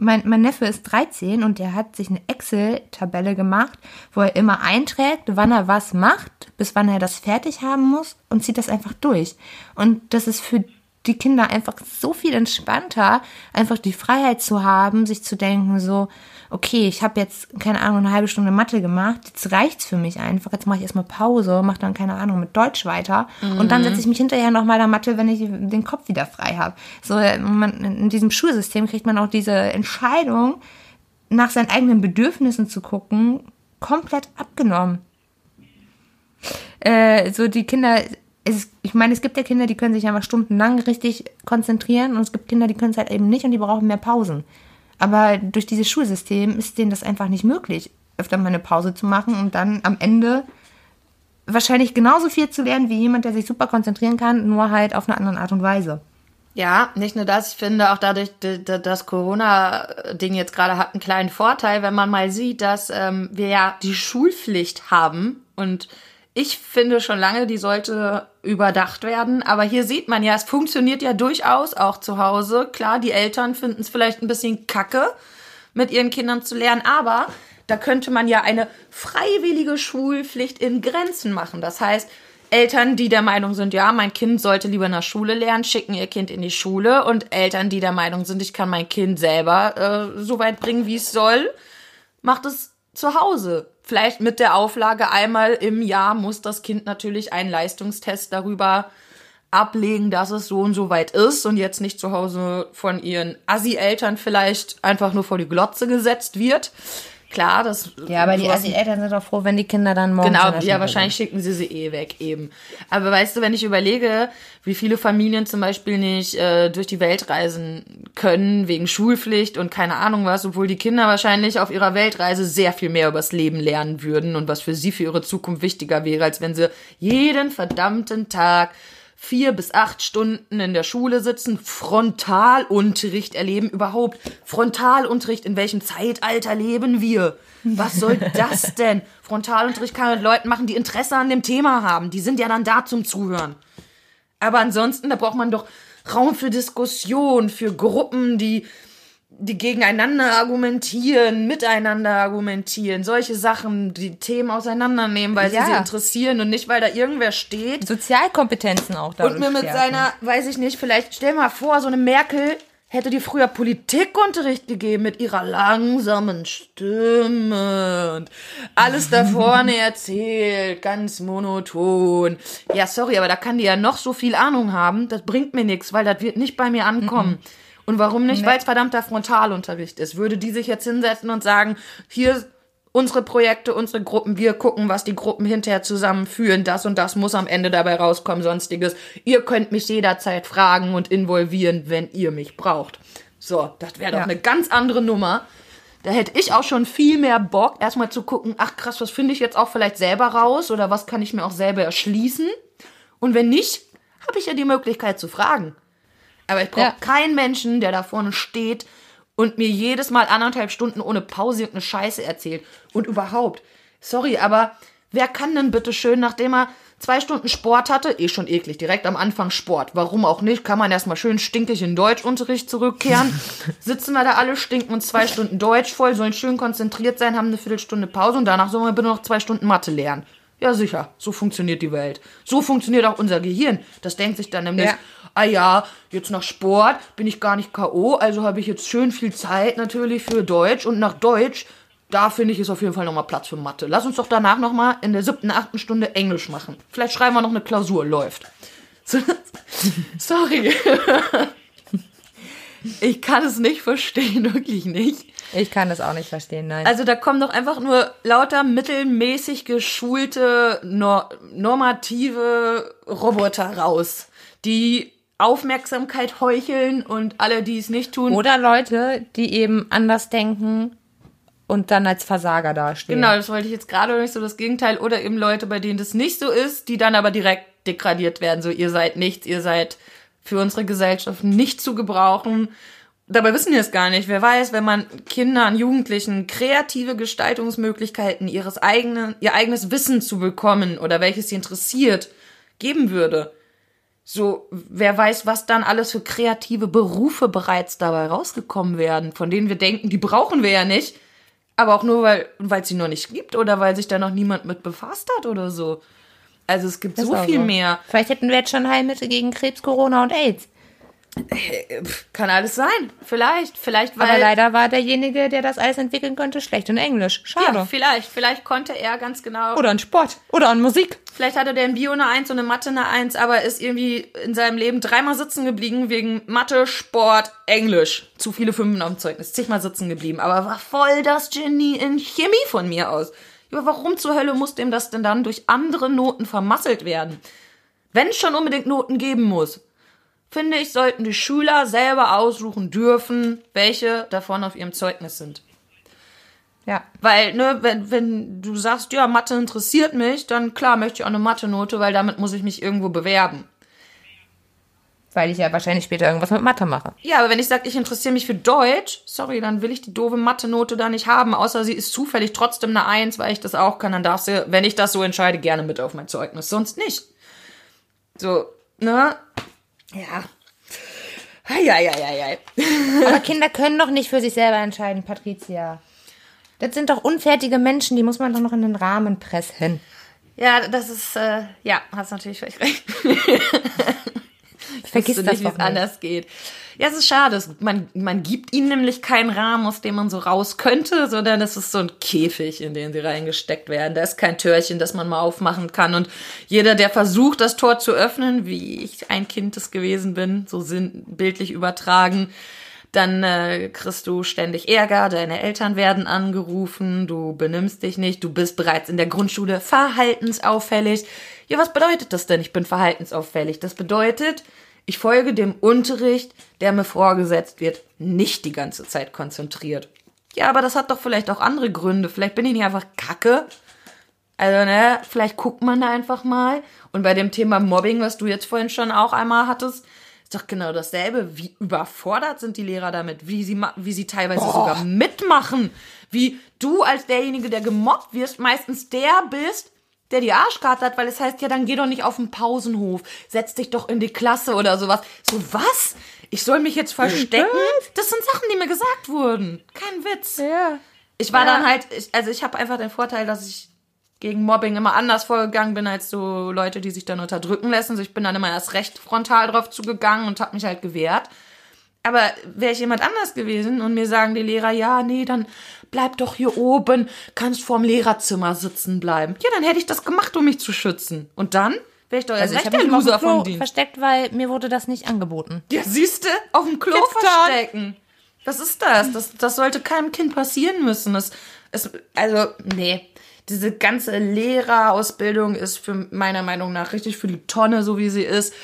Mein, mein Neffe ist 13 und der hat sich eine Excel-Tabelle gemacht, wo er immer einträgt, wann er was macht, bis wann er das fertig haben muss und zieht das einfach durch. Und das ist für die Kinder einfach so viel entspannter, einfach die Freiheit zu haben, sich zu denken, so, okay, ich habe jetzt, keine Ahnung, eine halbe Stunde Mathe gemacht, jetzt reicht's für mich einfach, jetzt mache ich erstmal Pause, mache dann, keine Ahnung, mit Deutsch weiter. Und dann setze ich mich hinterher nochmal der Mathe, wenn ich den Kopf wieder frei habe. So, äh, man, in diesem Schulsystem kriegt man auch diese Entscheidung, nach seinen eigenen Bedürfnissen zu gucken, komplett abgenommen. Äh, so die Kinder, es, ich meine, es gibt ja Kinder, die können sich einfach stundenlang richtig konzentrieren und es gibt Kinder, die können es halt eben nicht und die brauchen mehr Pausen. Aber durch dieses Schulsystem ist denen das einfach nicht möglich, öfter mal eine Pause zu machen und dann am Ende wahrscheinlich genauso viel zu lernen wie jemand, der sich super konzentrieren kann, nur halt auf eine andere Art und Weise. Ja, nicht nur das, ich finde auch dadurch, das Corona-Ding jetzt gerade hat einen kleinen Vorteil, wenn man mal sieht, dass ähm, wir ja die Schulpflicht haben und ich finde schon lange, die sollte überdacht werden, aber hier sieht man ja, es funktioniert ja durchaus auch zu Hause. Klar, die Eltern finden es vielleicht ein bisschen kacke, mit ihren Kindern zu lernen, aber da könnte man ja eine freiwillige Schulpflicht in Grenzen machen. Das heißt, Eltern, die der Meinung sind, ja, mein Kind sollte lieber in der Schule lernen, schicken ihr Kind in die Schule und Eltern, die der Meinung sind, ich kann mein Kind selber äh, so weit bringen, wie es soll, macht es zu Hause. Vielleicht mit der Auflage, einmal im Jahr muss das Kind natürlich einen Leistungstest darüber ablegen, dass es so und so weit ist und jetzt nicht zu Hause von ihren Assi-Eltern vielleicht einfach nur vor die Glotze gesetzt wird. Klar, das Ja, aber die sowas- Assi-Eltern sind doch froh, wenn die Kinder dann morgen Genau, ja, wahrscheinlich schicken sie sie eh weg eben. Aber weißt du, wenn ich überlege, wie viele Familien zum Beispiel nicht äh, durch die Welt reisen können wegen Schulpflicht und keine Ahnung was, obwohl die Kinder wahrscheinlich auf ihrer Weltreise sehr viel mehr übers Leben lernen würden und was für sie für ihre Zukunft wichtiger wäre, als wenn sie jeden verdammten Tag vier bis acht Stunden in der Schule sitzen, Frontalunterricht erleben, überhaupt Frontalunterricht, in welchem Zeitalter leben wir? Was soll das denn? Frontalunterricht kann man mit Leuten machen, die Interesse an dem Thema haben. Die sind ja dann da zum Zuhören. Aber ansonsten, da braucht man doch Raum für Diskussion, für Gruppen, die, die gegeneinander argumentieren, miteinander argumentieren, solche Sachen, die Themen auseinandernehmen, weil Ja. sie sie interessieren und nicht, weil da irgendwer steht Sozialkompetenzen auch dadurch und mir mit stärken. seiner, weiß ich nicht, vielleicht stell mal vor, so eine Merkel hätte dir früher Politikunterricht gegeben mit ihrer langsamen Stimme und alles da vorne erzählt, ganz monoton. Ja, sorry, aber da kann die ja noch so viel Ahnung haben, das bringt mir nichts, weil das wird nicht bei mir ankommen. Und warum nicht? Weil es verdammter Frontalunterricht ist. Würde die sich jetzt hinsetzen und sagen, hier unsere Projekte, unsere Gruppen, wir gucken, was die Gruppen hinterher zusammenführen, das und das muss am Ende dabei rauskommen, sonstiges. Ihr könnt mich jederzeit fragen und involvieren, wenn ihr mich braucht. So, das wäre doch Ja. eine ganz andere Nummer. Da hätte ich auch schon viel mehr Bock, erstmal zu gucken, ach krass, was finde ich jetzt auch vielleicht selber raus oder was kann ich mir auch selber erschließen. Und wenn nicht, habe ich ja die Möglichkeit zu fragen. Aber ich brauche Ja. keinen Menschen, der da vorne steht und mir jedes Mal anderthalb Stunden ohne Pause irgendeine Scheiße erzählt. Und überhaupt, sorry, aber wer kann denn bitte schön, nachdem er zwei Stunden Sport hatte, eh schon eklig, direkt am Anfang Sport, warum auch nicht, kann man erstmal schön stinkig in Deutschunterricht zurückkehren, sitzen wir da alle, stinken uns zwei Stunden Deutsch voll, sollen schön konzentriert sein, haben eine Viertelstunde Pause und danach sollen wir bitte noch zwei Stunden Mathe lernen. Ja, sicher, so funktioniert die Welt. So funktioniert auch unser Gehirn. Das denkt sich dann nämlich, Ja. Ah ja, jetzt nach Sport bin ich gar nicht K.O., also habe ich jetzt schön viel Zeit natürlich für Deutsch und nach Deutsch, da finde ich ist auf jeden Fall nochmal Platz für Mathe. Lass uns doch danach nochmal in der siebten, achten Stunde Englisch machen. Vielleicht schreiben wir noch eine Klausur, läuft. So, Sorry. Ich kann es nicht verstehen, wirklich nicht. Ich kann das auch nicht verstehen, nein. Also da kommen doch einfach nur lauter mittelmäßig geschulte, nor normative Roboter raus, die Aufmerksamkeit heucheln und alle, die es nicht tun. Oder Leute, die eben anders denken und dann als Versager dastehen. Genau, das wollte ich jetzt gerade nicht so das Gegenteil. Oder eben Leute, bei denen das nicht so ist, die dann aber direkt degradiert werden. So, ihr seid nichts, ihr seid für unsere Gesellschaft nicht zu gebrauchen. Dabei wissen wir es gar nicht. Wer weiß, wenn man Kindern, Jugendlichen kreative Gestaltungsmöglichkeiten, ihres eigenen, ihr eigenes Wissen zu bekommen oder welches sie interessiert, geben würde. So, wer weiß, was dann alles für kreative Berufe bereits dabei rausgekommen werden, von denen wir denken, die brauchen wir ja nicht, aber auch nur, weil es sie noch nicht gibt oder weil sich da noch niemand mit befasst hat oder so. Also es gibt Ist so viel mehr. Vielleicht hätten wir jetzt schon Heilmittel gegen Krebs, Corona und AIDS. Kann alles sein. Vielleicht, vielleicht, weil. Aber leider war derjenige, der das alles entwickeln konnte, schlecht in Englisch. Schade. Ja, vielleicht, vielleicht konnte er ganz genau. Oder in Sport. Oder in Musik. Vielleicht hatte der in Bio eine Eins und in Mathe eine Eins, aber ist irgendwie in seinem Leben dreimal sitzen geblieben wegen Mathe, Sport, Englisch. Zu viele Fünfen auf dem Zeugnis. Zigmal sitzen geblieben. Aber war voll das Genie in Chemie von mir aus. Aber warum zur Hölle muss dem das denn dann durch andere Noten vermasselt werden? Wenn es schon unbedingt Noten geben muss, finde ich, sollten die Schüler selber aussuchen dürfen, welche davon auf ihrem Zeugnis sind. Ja. Weil, ne, wenn, wenn du sagst, ja, Mathe interessiert mich, dann klar möchte ich auch eine Mathe-Note, weil damit muss ich mich irgendwo bewerben. Weil ich ja wahrscheinlich später irgendwas mit Mathe mache. Ja, aber wenn ich sage, ich interessiere mich für Deutsch, sorry, dann will ich die doofe Mathe-Note da nicht haben, außer sie ist zufällig trotzdem eine Eins, weil ich das auch kann, dann darf sie, wenn ich das so entscheide, gerne mit auf mein Zeugnis, sonst nicht. So, ne? Ja. Eieieiei. Aber Kinder können doch nicht für sich selber entscheiden, Patricia. Das sind doch unfertige Menschen, die muss man doch noch in den Rahmen pressen. Ja, das ist, äh, ja, hast natürlich völlig recht. Vergiss das nicht, wie es anders geht. Ja, es ist schade. Man, man gibt ihnen nämlich keinen Rahmen, aus dem man so raus könnte, sondern es ist so ein Käfig, in den sie reingesteckt werden. Da ist kein Türchen, das man mal aufmachen kann. Und jeder, der versucht, das Tor zu öffnen, wie ich ein Kind des gewesen bin, so bildlich übertragen, dann äh, kriegst du ständig Ärger, deine Eltern werden angerufen, du benimmst dich nicht, du bist bereits in der Grundschule verhaltensauffällig. Ja, was bedeutet das denn? Ich bin verhaltensauffällig. Das bedeutet, ich folge dem Unterricht, der mir vorgesetzt wird, nicht die ganze Zeit konzentriert. Ja, aber das hat doch vielleicht auch andere Gründe. Vielleicht bin ich nicht einfach kacke. Also, ne, vielleicht guckt man da einfach mal. Und bei dem Thema Mobbing, was du jetzt vorhin schon auch einmal hattest, ist doch genau dasselbe. Wie überfordert sind die Lehrer damit? Wie sie, wie sie teilweise sogar mitmachen. Wie du als derjenige, der gemobbt wirst, meistens der bist, der die Arschkarte hat, weil es heißt, ja, dann geh doch nicht auf den Pausenhof, setz dich doch in die Klasse oder sowas. So, was? Ich soll mich jetzt verstecken? Das sind Sachen, die mir gesagt wurden. Kein Witz. Ja. Ich war Ja. dann halt, ich, also ich habe einfach den Vorteil, dass ich gegen Mobbing immer anders vorgegangen bin als so Leute, die sich dann unterdrücken lassen. Also ich bin dann immer erst recht frontal drauf zugegangen und habe mich halt gewehrt. Aber wäre ich jemand anders gewesen und mir sagen die Lehrer, ja, nee, dann bleib doch hier oben, kannst vorm Lehrerzimmer sitzen bleiben. Ja, dann hätte ich das gemacht, um mich zu schützen. Und dann wäre ich doch Also recht der Loser vom Dienst. versteckt, weil mir wurde das nicht angeboten. Ja, siehste, auf dem Klo verstecken. Was ist das? das? Das sollte keinem Kind passieren müssen. Das, es, also, nee. Diese ganze Lehrerausbildung ist für meiner Meinung nach richtig für die Tonne, so wie sie ist.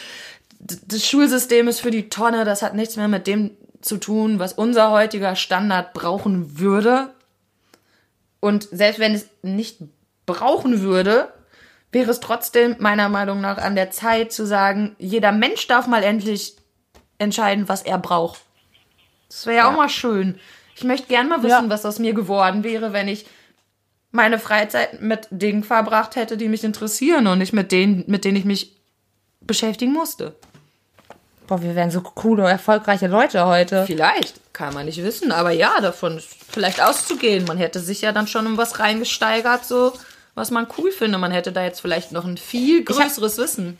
Das Schulsystem ist für die Tonne. Das hat nichts mehr mit dem zu tun, was unser heutiger Standard brauchen würde. Und selbst wenn es nicht brauchen würde, wäre es trotzdem meiner Meinung nach an der Zeit zu sagen, jeder Mensch darf mal endlich entscheiden, was er braucht. Das wäre ja. auch mal schön. Ich möchte gern mal wissen, Ja. was aus mir geworden wäre, wenn ich meine Freizeit mit Dingen verbracht hätte, die mich interessieren und nicht mit denen, mit denen ich mich beschäftigen musste. Boah, wir wären so coole, erfolgreiche Leute heute. Vielleicht, kann man nicht wissen, aber ja, davon ist vielleicht auszugehen. Man hätte sich ja dann schon in was reingesteigert, so was man cool finde. Man hätte da jetzt vielleicht noch ein viel hab- größeres Wissen.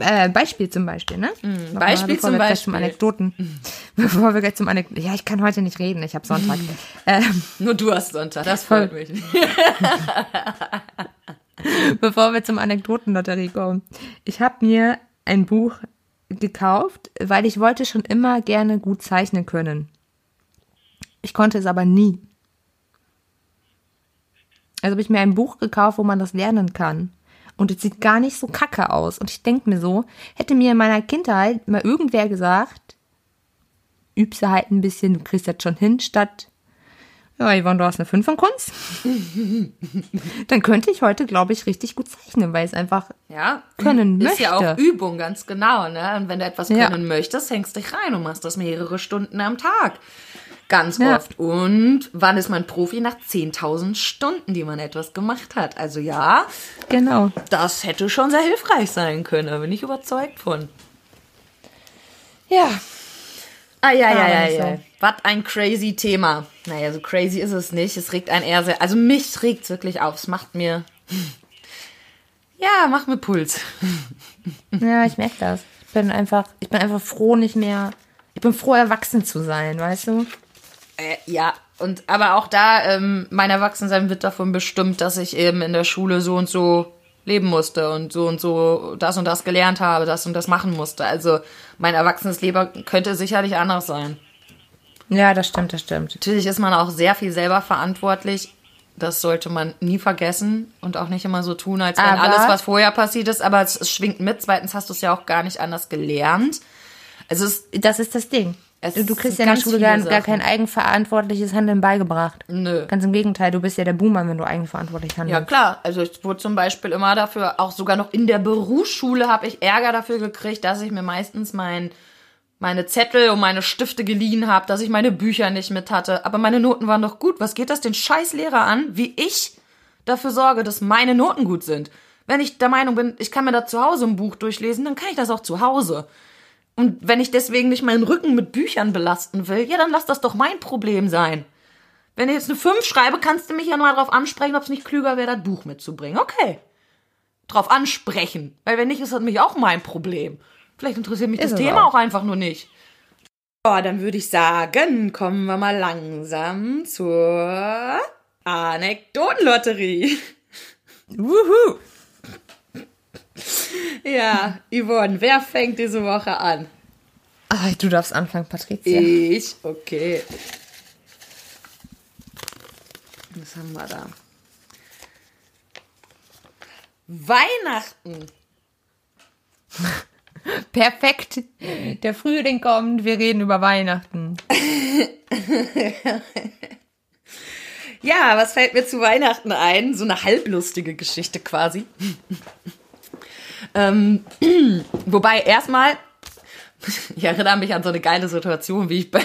Äh, Beispiel zum Beispiel, ne? Nochmal, Beispiel bevor zum gleich zum Beispiel. Anekdoten. Bevor wir gleich zum Anekdoten. Ja, ich kann heute nicht reden, ich habe Sonntag. ähm, Nur du hast Sonntag, das freut mich. bevor wir zum Anekdotenlotterie kommen. Ich habe mir ein Buch gekauft, weil ich wollte schon immer gerne gut zeichnen können. Ich konnte es aber nie. Also habe ich mir ein Buch gekauft, wo man das lernen kann. und es sieht gar nicht so kacke aus. Und ich denke mir so, hätte mir in meiner Kindheit mal irgendwer gesagt, übse halt ein bisschen, du kriegst das schon hin, statt, ja, Yvonne, du hast eine 5 in Kunst. Dann könnte ich heute, glaube ich, richtig gut zeichnen, weil es einfach Ja, können ist möchte. ja auch Übung, ganz genau. Ne? Und wenn du etwas Ja. können möchtest, hängst dich rein und machst das mehrere Stunden am Tag. Ganz Ja. oft. Und wann ist man Profi? Nach 10.000 Stunden, die man etwas gemacht hat. Also ja, Genau. das hätte schon sehr hilfreich sein können. Da bin ich überzeugt von. Ja. Ah, ja, ja, ja, nicht ja. Was ein crazy Thema. Naja, so crazy ist es nicht. Es regt einen eher sehr, also mich regt es wirklich auf. Es macht mir, ja, macht mir Puls. Ja, ich merke das. Ich bin einfach, ich bin einfach froh, nicht mehr. Ich bin froh, erwachsen zu sein, weißt du? Äh, ja, und aber auch da, ähm, mein Erwachsensein wird davon bestimmt, dass ich eben in der Schule so und so leben musste und so und so das und das gelernt habe, das und das machen musste. Also mein erwachsenes Leben könnte sicherlich anders sein. Ja, das stimmt, das stimmt. Natürlich ist man auch sehr viel selber verantwortlich. Das sollte man nie vergessen und auch nicht immer so tun, als wenn Aber- alles, was vorher passiert ist, aber es, es schwingt mit. Zweitens hast du es ja auch gar nicht anders gelernt. Also es, Das ist das Ding. Du, du kriegst ja in der Schule gar, gar kein eigenverantwortliches Handeln beigebracht. nö. Ganz im Gegenteil, du bist ja der Boomer, wenn du eigenverantwortlich Ja, handelst. klar. Also ich wurde zum Beispiel immer dafür, auch sogar noch in der Berufsschule habe ich Ärger dafür gekriegt, dass ich mir meistens mein, meine Zettel und meine Stifte geliehen habe, dass ich meine Bücher nicht mit hatte. Aber meine Noten waren doch gut. Was geht das den scheiß Lehrer an, wie ich dafür sorge, dass meine Noten gut sind? Wenn ich der Meinung bin, ich kann mir da zu Hause ein Buch durchlesen, dann kann ich das auch zu Hause. Und wenn ich deswegen nicht meinen Rücken mit Büchern belasten will, ja, dann lass das doch mein Problem sein. Wenn ich jetzt eine 5 schreibe, kannst du mich ja mal drauf ansprechen, ob es nicht klüger wäre, das Buch mitzubringen. Okay. Drauf ansprechen. Weil wenn nicht, ist das nämlich auch mein Problem. Vielleicht interessiert mich Ist das Thema auch. auch einfach nur nicht. Oh, dann würde ich sagen, kommen wir mal langsam zur Anekdotenlotterie. Wuhu! Ja, Yvonne, wer fängt diese Woche an? Ah, du darfst anfangen, Patricia. Ich, okay. Was haben wir da? Weihnachten. Perfekt. Der Frühling kommt, wir reden über Weihnachten. Ja, was fällt mir zu Weihnachten ein? So eine halblustige Geschichte quasi. ähm, wobei erstmal, ich erinnere mich an so eine geile Situation, wie ich bei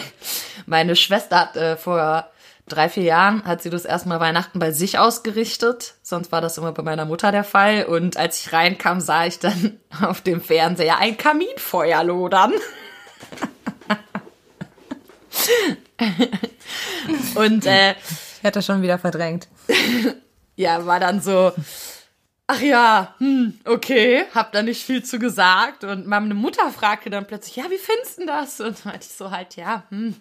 meine Schwester hat äh, vor drei, vier Jahren hat sie das erstmal Weihnachten bei sich ausgerichtet. Sonst war das immer bei meiner Mutter der Fall. Und als ich reinkam, sah ich dann auf dem Fernseher ein Kaminfeuer lodern. Und äh, Ich hatte schon wieder verdrängt. ja, war dann so, ach ja, hm, okay, hab da nicht viel zu gesagt. Und meine Mutter fragte dann plötzlich, ja, wie findest du das? Und meinte ich so halt, ja, hm,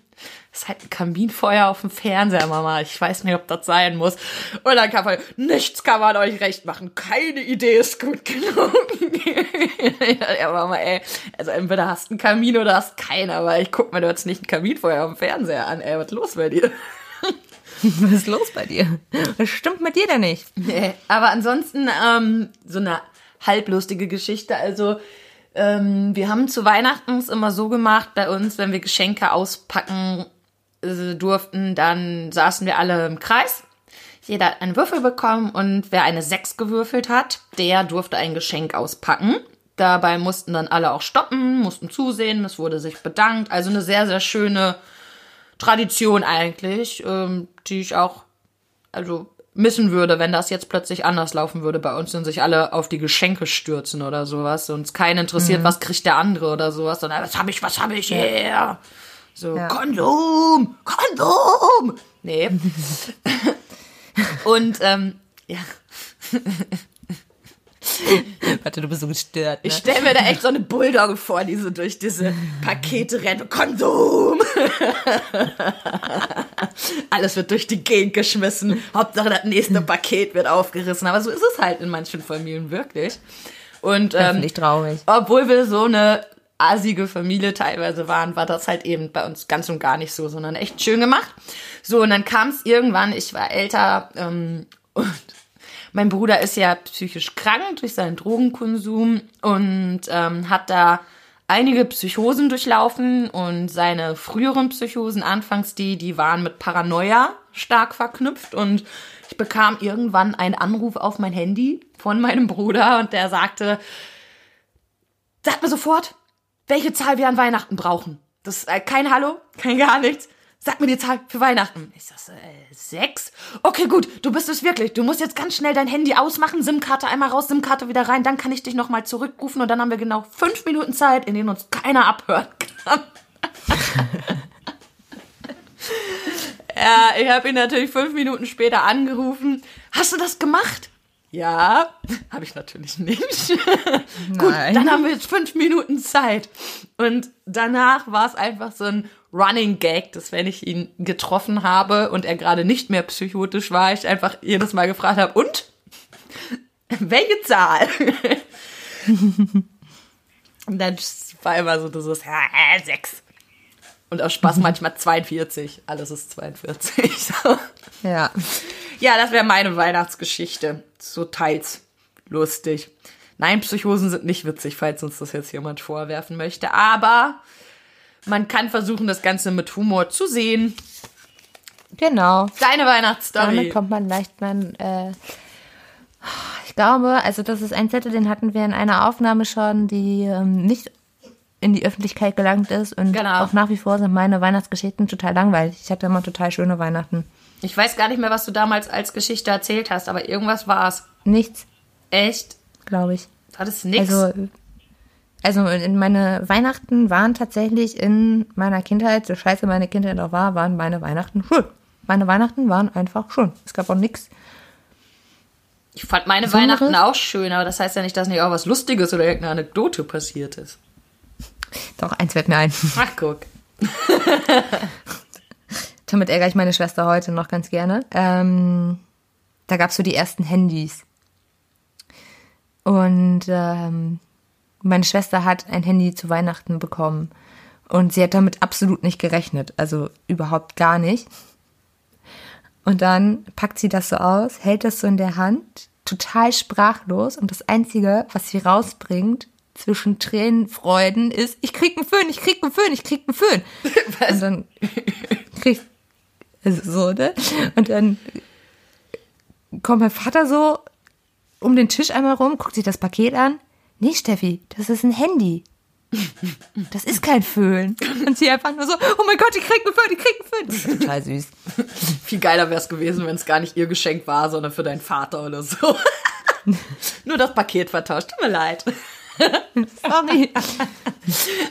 ist halt ein Kaminfeuer auf dem Fernseher, Mama. Ich weiß nicht, ob das sein muss. Und dann kam halt, nichts kann man euch recht machen. Keine Idee ist gut genug. ja, Mama, ey. Also entweder hast du einen Kamin oder hast keinen. Aber ich guck mir jetzt nicht ein Kaminfeuer auf dem Fernseher an. Ey, was los bei dir? Was ist los bei dir? Was stimmt mit dir denn nicht? Nee, aber ansonsten ähm, so eine halblustige Geschichte. Also ähm, wir haben zu Weihnachten es immer so gemacht bei uns, wenn wir Geschenke auspacken äh, durften, dann saßen wir alle im Kreis. Jeder hat einen Würfel bekommen und wer eine 6 gewürfelt hat, der durfte ein Geschenk auspacken. Dabei mussten dann alle auch stoppen, mussten zusehen, es wurde sich bedankt. Also eine sehr, sehr schöne Tradition eigentlich, ähm, die ich auch also missen würde, wenn das jetzt plötzlich anders laufen würde bei uns und sich alle auf die Geschenke stürzen oder sowas und es keinen interessiert, was kriegt der andere oder sowas, sondern was habe ich, was habe ich, yeah. So, Ja. Kondom, Kondom. Nee. und ähm, ja, Warte, du bist so gestört. Ne? ich stelle mir da echt so eine Bulldogge vor, die so durch diese Pakete rennt. Kondom! Alles wird durch die Gegend geschmissen. Hauptsache das nächste Paket wird aufgerissen. Aber so ist es halt in manchen Familien wirklich. Und Das ähm, finde ich traurig. obwohl wir so eine assige Familie teilweise waren, war das halt eben bei uns ganz und gar nicht so, sondern echt schön gemacht. So, und dann kam es irgendwann, ich war älter ähm, und mein Bruder ist ja psychisch krank durch seinen Drogenkonsum und ähm, hat da einige Psychosen durchlaufen und seine früheren Psychosen, anfangs die, die waren mit Paranoia stark verknüpft und ich bekam irgendwann einen Anruf auf mein Handy von meinem Bruder und der sagte, sag mir sofort, welche Zahl wir an Weihnachten brauchen. Das ist äh, kein Hallo, kein gar nichts. Sag mir die Zahl für Weihnachten. Ich sag, äh, sechs? Okay, gut, du bist es wirklich. Du musst jetzt ganz schnell dein Handy ausmachen, SIM-Karte einmal raus, SIM-Karte wieder rein, dann kann ich dich nochmal zurückrufen und dann haben wir genau fünf Minuten Zeit, in denen uns keiner abhören kann. ja, ich habe ihn natürlich fünf Minuten später angerufen. Hast du das gemacht? Ja, habe ich natürlich nicht. Gut, dann haben wir jetzt fünf Minuten Zeit. Und danach war es einfach so ein Running Gag, dass wenn ich ihn getroffen habe und er gerade nicht mehr psychotisch war, ich einfach jedes Mal gefragt habe, und? Welche Zahl? und dann war immer so dieses, ja, äh, sechs. Und aus Spaß manchmal 42. Alles ist 42. Ja. Ja, das wäre meine Weihnachtsgeschichte. So teils lustig. Nein, Psychosen sind nicht witzig, falls uns das jetzt jemand vorwerfen möchte. Aber man kann versuchen, das Ganze mit Humor zu sehen. Genau. Deine Weihnachtsstory. Damit kommt man leicht, man, äh, ich glaube, also das ist ein Zettel, den hatten wir in einer Aufnahme schon, die ähm, nicht in die Öffentlichkeit gelangt ist. Und Genau. auch nach wie vor sind meine Weihnachtsgeschichten total langweilig. Ich hatte immer total schöne Weihnachten. Ich weiß gar nicht mehr, was du damals als Geschichte erzählt hast, aber irgendwas war es. Nichts, Echt? glaube ich. War das nix? Also, also in meine Weihnachten waren tatsächlich in meiner Kindheit, so scheiße meine Kindheit auch war, waren meine Weihnachten schön. Meine Weihnachten waren einfach schön. Es gab auch nichts. ich fand meine Besonderes? Weihnachten auch schön, aber das heißt ja nicht, dass nicht auch was Lustiges oder irgendeine Anekdote passiert ist. Doch, eins fällt mir ein. Ach, guck. Damit ärgere ich meine Schwester heute noch ganz gerne. Ähm, da gab es so die ersten Handys. Und ähm, meine Schwester hat ein Handy zu Weihnachten bekommen. Und sie hat damit absolut nicht gerechnet. Also überhaupt gar nicht. Und dann packt sie das so aus, hält das so in der Hand, total sprachlos. Und das Einzige, was sie rausbringt zwischen Tränenfreuden, ist, ich krieg einen Föhn, ich krieg einen Föhn, ich krieg einen Föhn. Und dann kriegt also so, ne? Und dann kommt mein Vater so um den Tisch einmal rum, guckt sich das Paket an. Nee, Steffi, das ist ein Handy. Das ist kein Föhn. Und sie einfach nur so, oh mein Gott, ich krieg einen Föhn, ich krieg einen Föhn. Total süß. Viel geiler wäre es gewesen, wenn es gar nicht ihr Geschenk war, sondern für deinen Vater oder so. Nur das Paket vertauscht. Tut mir leid. Sorry.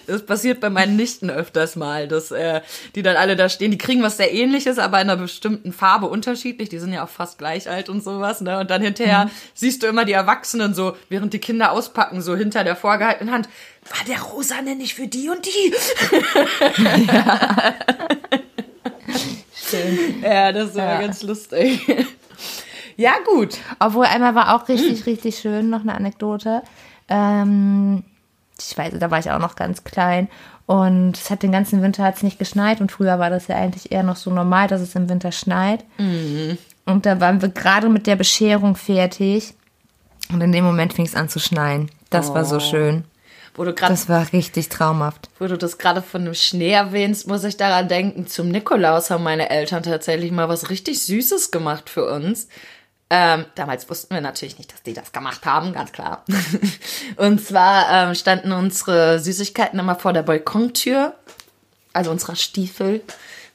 Das passiert bei meinen Nichten öfters mal, dass äh, die dann alle da stehen, die kriegen was sehr ähnliches, aber in einer bestimmten Farbe unterschiedlich. Die sind ja auch fast gleich alt und sowas, ne? Und dann hinterher siehst du immer die Erwachsenen so, während die Kinder auspacken, so hinter der vorgehaltenen Hand. War der Rosane nicht für die und die? Schön. Ja, das war Ja. ganz lustig. Ja, gut. Obwohl einmal war auch richtig, richtig schön, noch eine Anekdote. Ähm, ich weiß, da war ich auch noch ganz klein. Und es hat den ganzen Winter hat's nicht geschneit und früher war das ja eigentlich eher noch so normal, dass es im Winter schneit. Und da waren wir gerade mit der Bescherung fertig. Und in dem Moment fing es an zu schneien. Das war so schön. Wo du gerade Das war richtig traumhaft. Wo du das gerade von dem Schnee erwähnst, muss ich daran denken, zum Nikolaus haben meine Eltern tatsächlich mal was richtig Süßes gemacht für uns. Ähm, damals wussten wir natürlich nicht, dass die das gemacht haben, ganz klar. Und zwar ähm, standen unsere Süßigkeiten immer vor der Balkontür, also unserer Stiefel,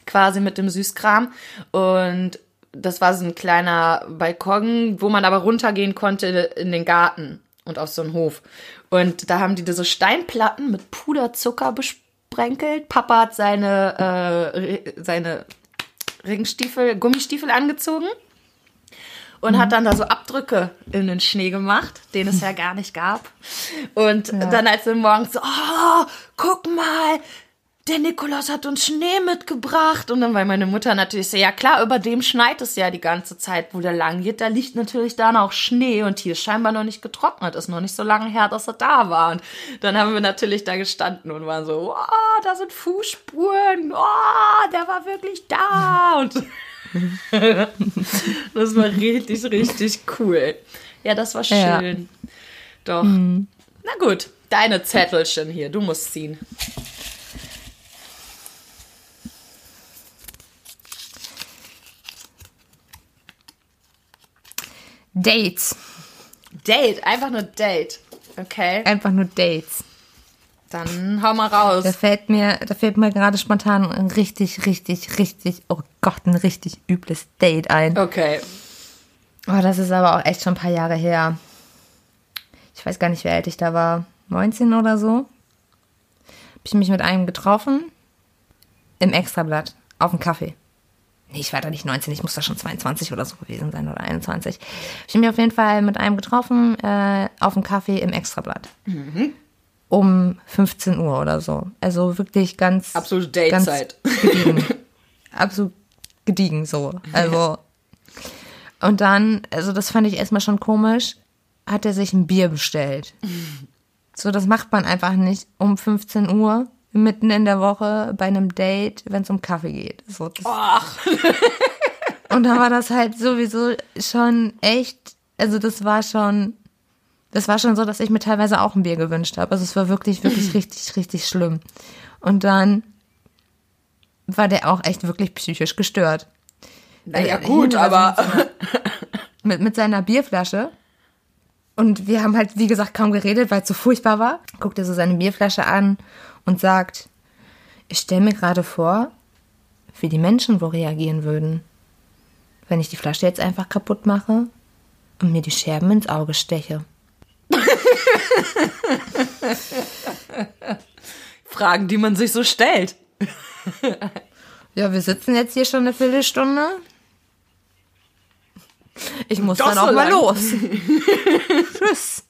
quasi mit dem Süßkram. Und das war so ein kleiner Balkon, wo man aber runtergehen konnte in den Garten und auf so einen Hof. Und da haben die diese Steinplatten mit Puderzucker besprenkelt. Papa hat seine, äh, seine Regenstiefel, Gummistiefel angezogen und hat dann da so Abdrücke in den Schnee gemacht, den es ja gar nicht gab. Und dann als wir morgens so, oh, guck mal, der Nikolaus hat uns Schnee mitgebracht. Und dann war meine Mutter natürlich so, ja klar, über dem schneit es ja die ganze Zeit, wo der lang geht. Da liegt natürlich dann auch Schnee und hier ist scheinbar noch nicht getrocknet. Ist noch nicht so lange her, dass er da war. Und dann haben wir natürlich da gestanden und waren so, oh, da sind Fußspuren. Oh, der war wirklich da. Und das war richtig, richtig cool. Ja, das war schön. Ja. Doch. Na gut, deine Zettelchen hier, du musst ziehen. Dates. Date, einfach nur Date. Okay, Einfach nur Dates. Dann hau mal raus. Da fällt mir, da fällt mir gerade spontan ein richtig, richtig, richtig, oh Gott, ein richtig übles Date ein. Okay. Oh, das ist aber auch echt schon ein paar Jahre her. Ich weiß gar nicht, wie alt ich da war. 19 oder so. Hab ich mich mit einem getroffen. Im Extrablatt. Auf dem Kaffee. Nee, ich war da nicht 19, ich muss da schon 22 oder so gewesen sein oder 21. Hab ich mich auf jeden Fall mit einem getroffen, äh, auf dem Kaffee im Extrablatt. Um 15 Uhr oder so. Also wirklich ganz. Absolute Datezeit. Gediegen. Absolut gediegen so. Also. Und dann, also das fand ich erstmal schon komisch, hat er sich ein Bier bestellt. So, das macht man einfach nicht um 15 Uhr mitten in der Woche bei einem Date, wenn es um Kaffee geht. So, Ach, und dann war das halt sowieso schon echt, also das war schon, das war schon so, dass ich mir teilweise auch ein Bier gewünscht habe. Also es war wirklich, wirklich richtig, richtig schlimm. Und dann war der auch echt wirklich psychisch gestört. naja, Äh, gut, aber. Mit, mit seiner Bierflasche. Und wir haben halt, wie gesagt, kaum geredet, weil es so furchtbar war. Guckt er so seine Bierflasche an und sagt, ich stelle mir gerade vor, wie die Menschen wohl reagieren würden, wenn ich die Flasche jetzt einfach kaputt mache und mir die Scherben ins Auge steche. Fragen, die man sich so stellt. Ja, wir sitzen jetzt hier schon eine Viertelstunde. Ich muss Doch dann so auch mal lang. los. Tschüss.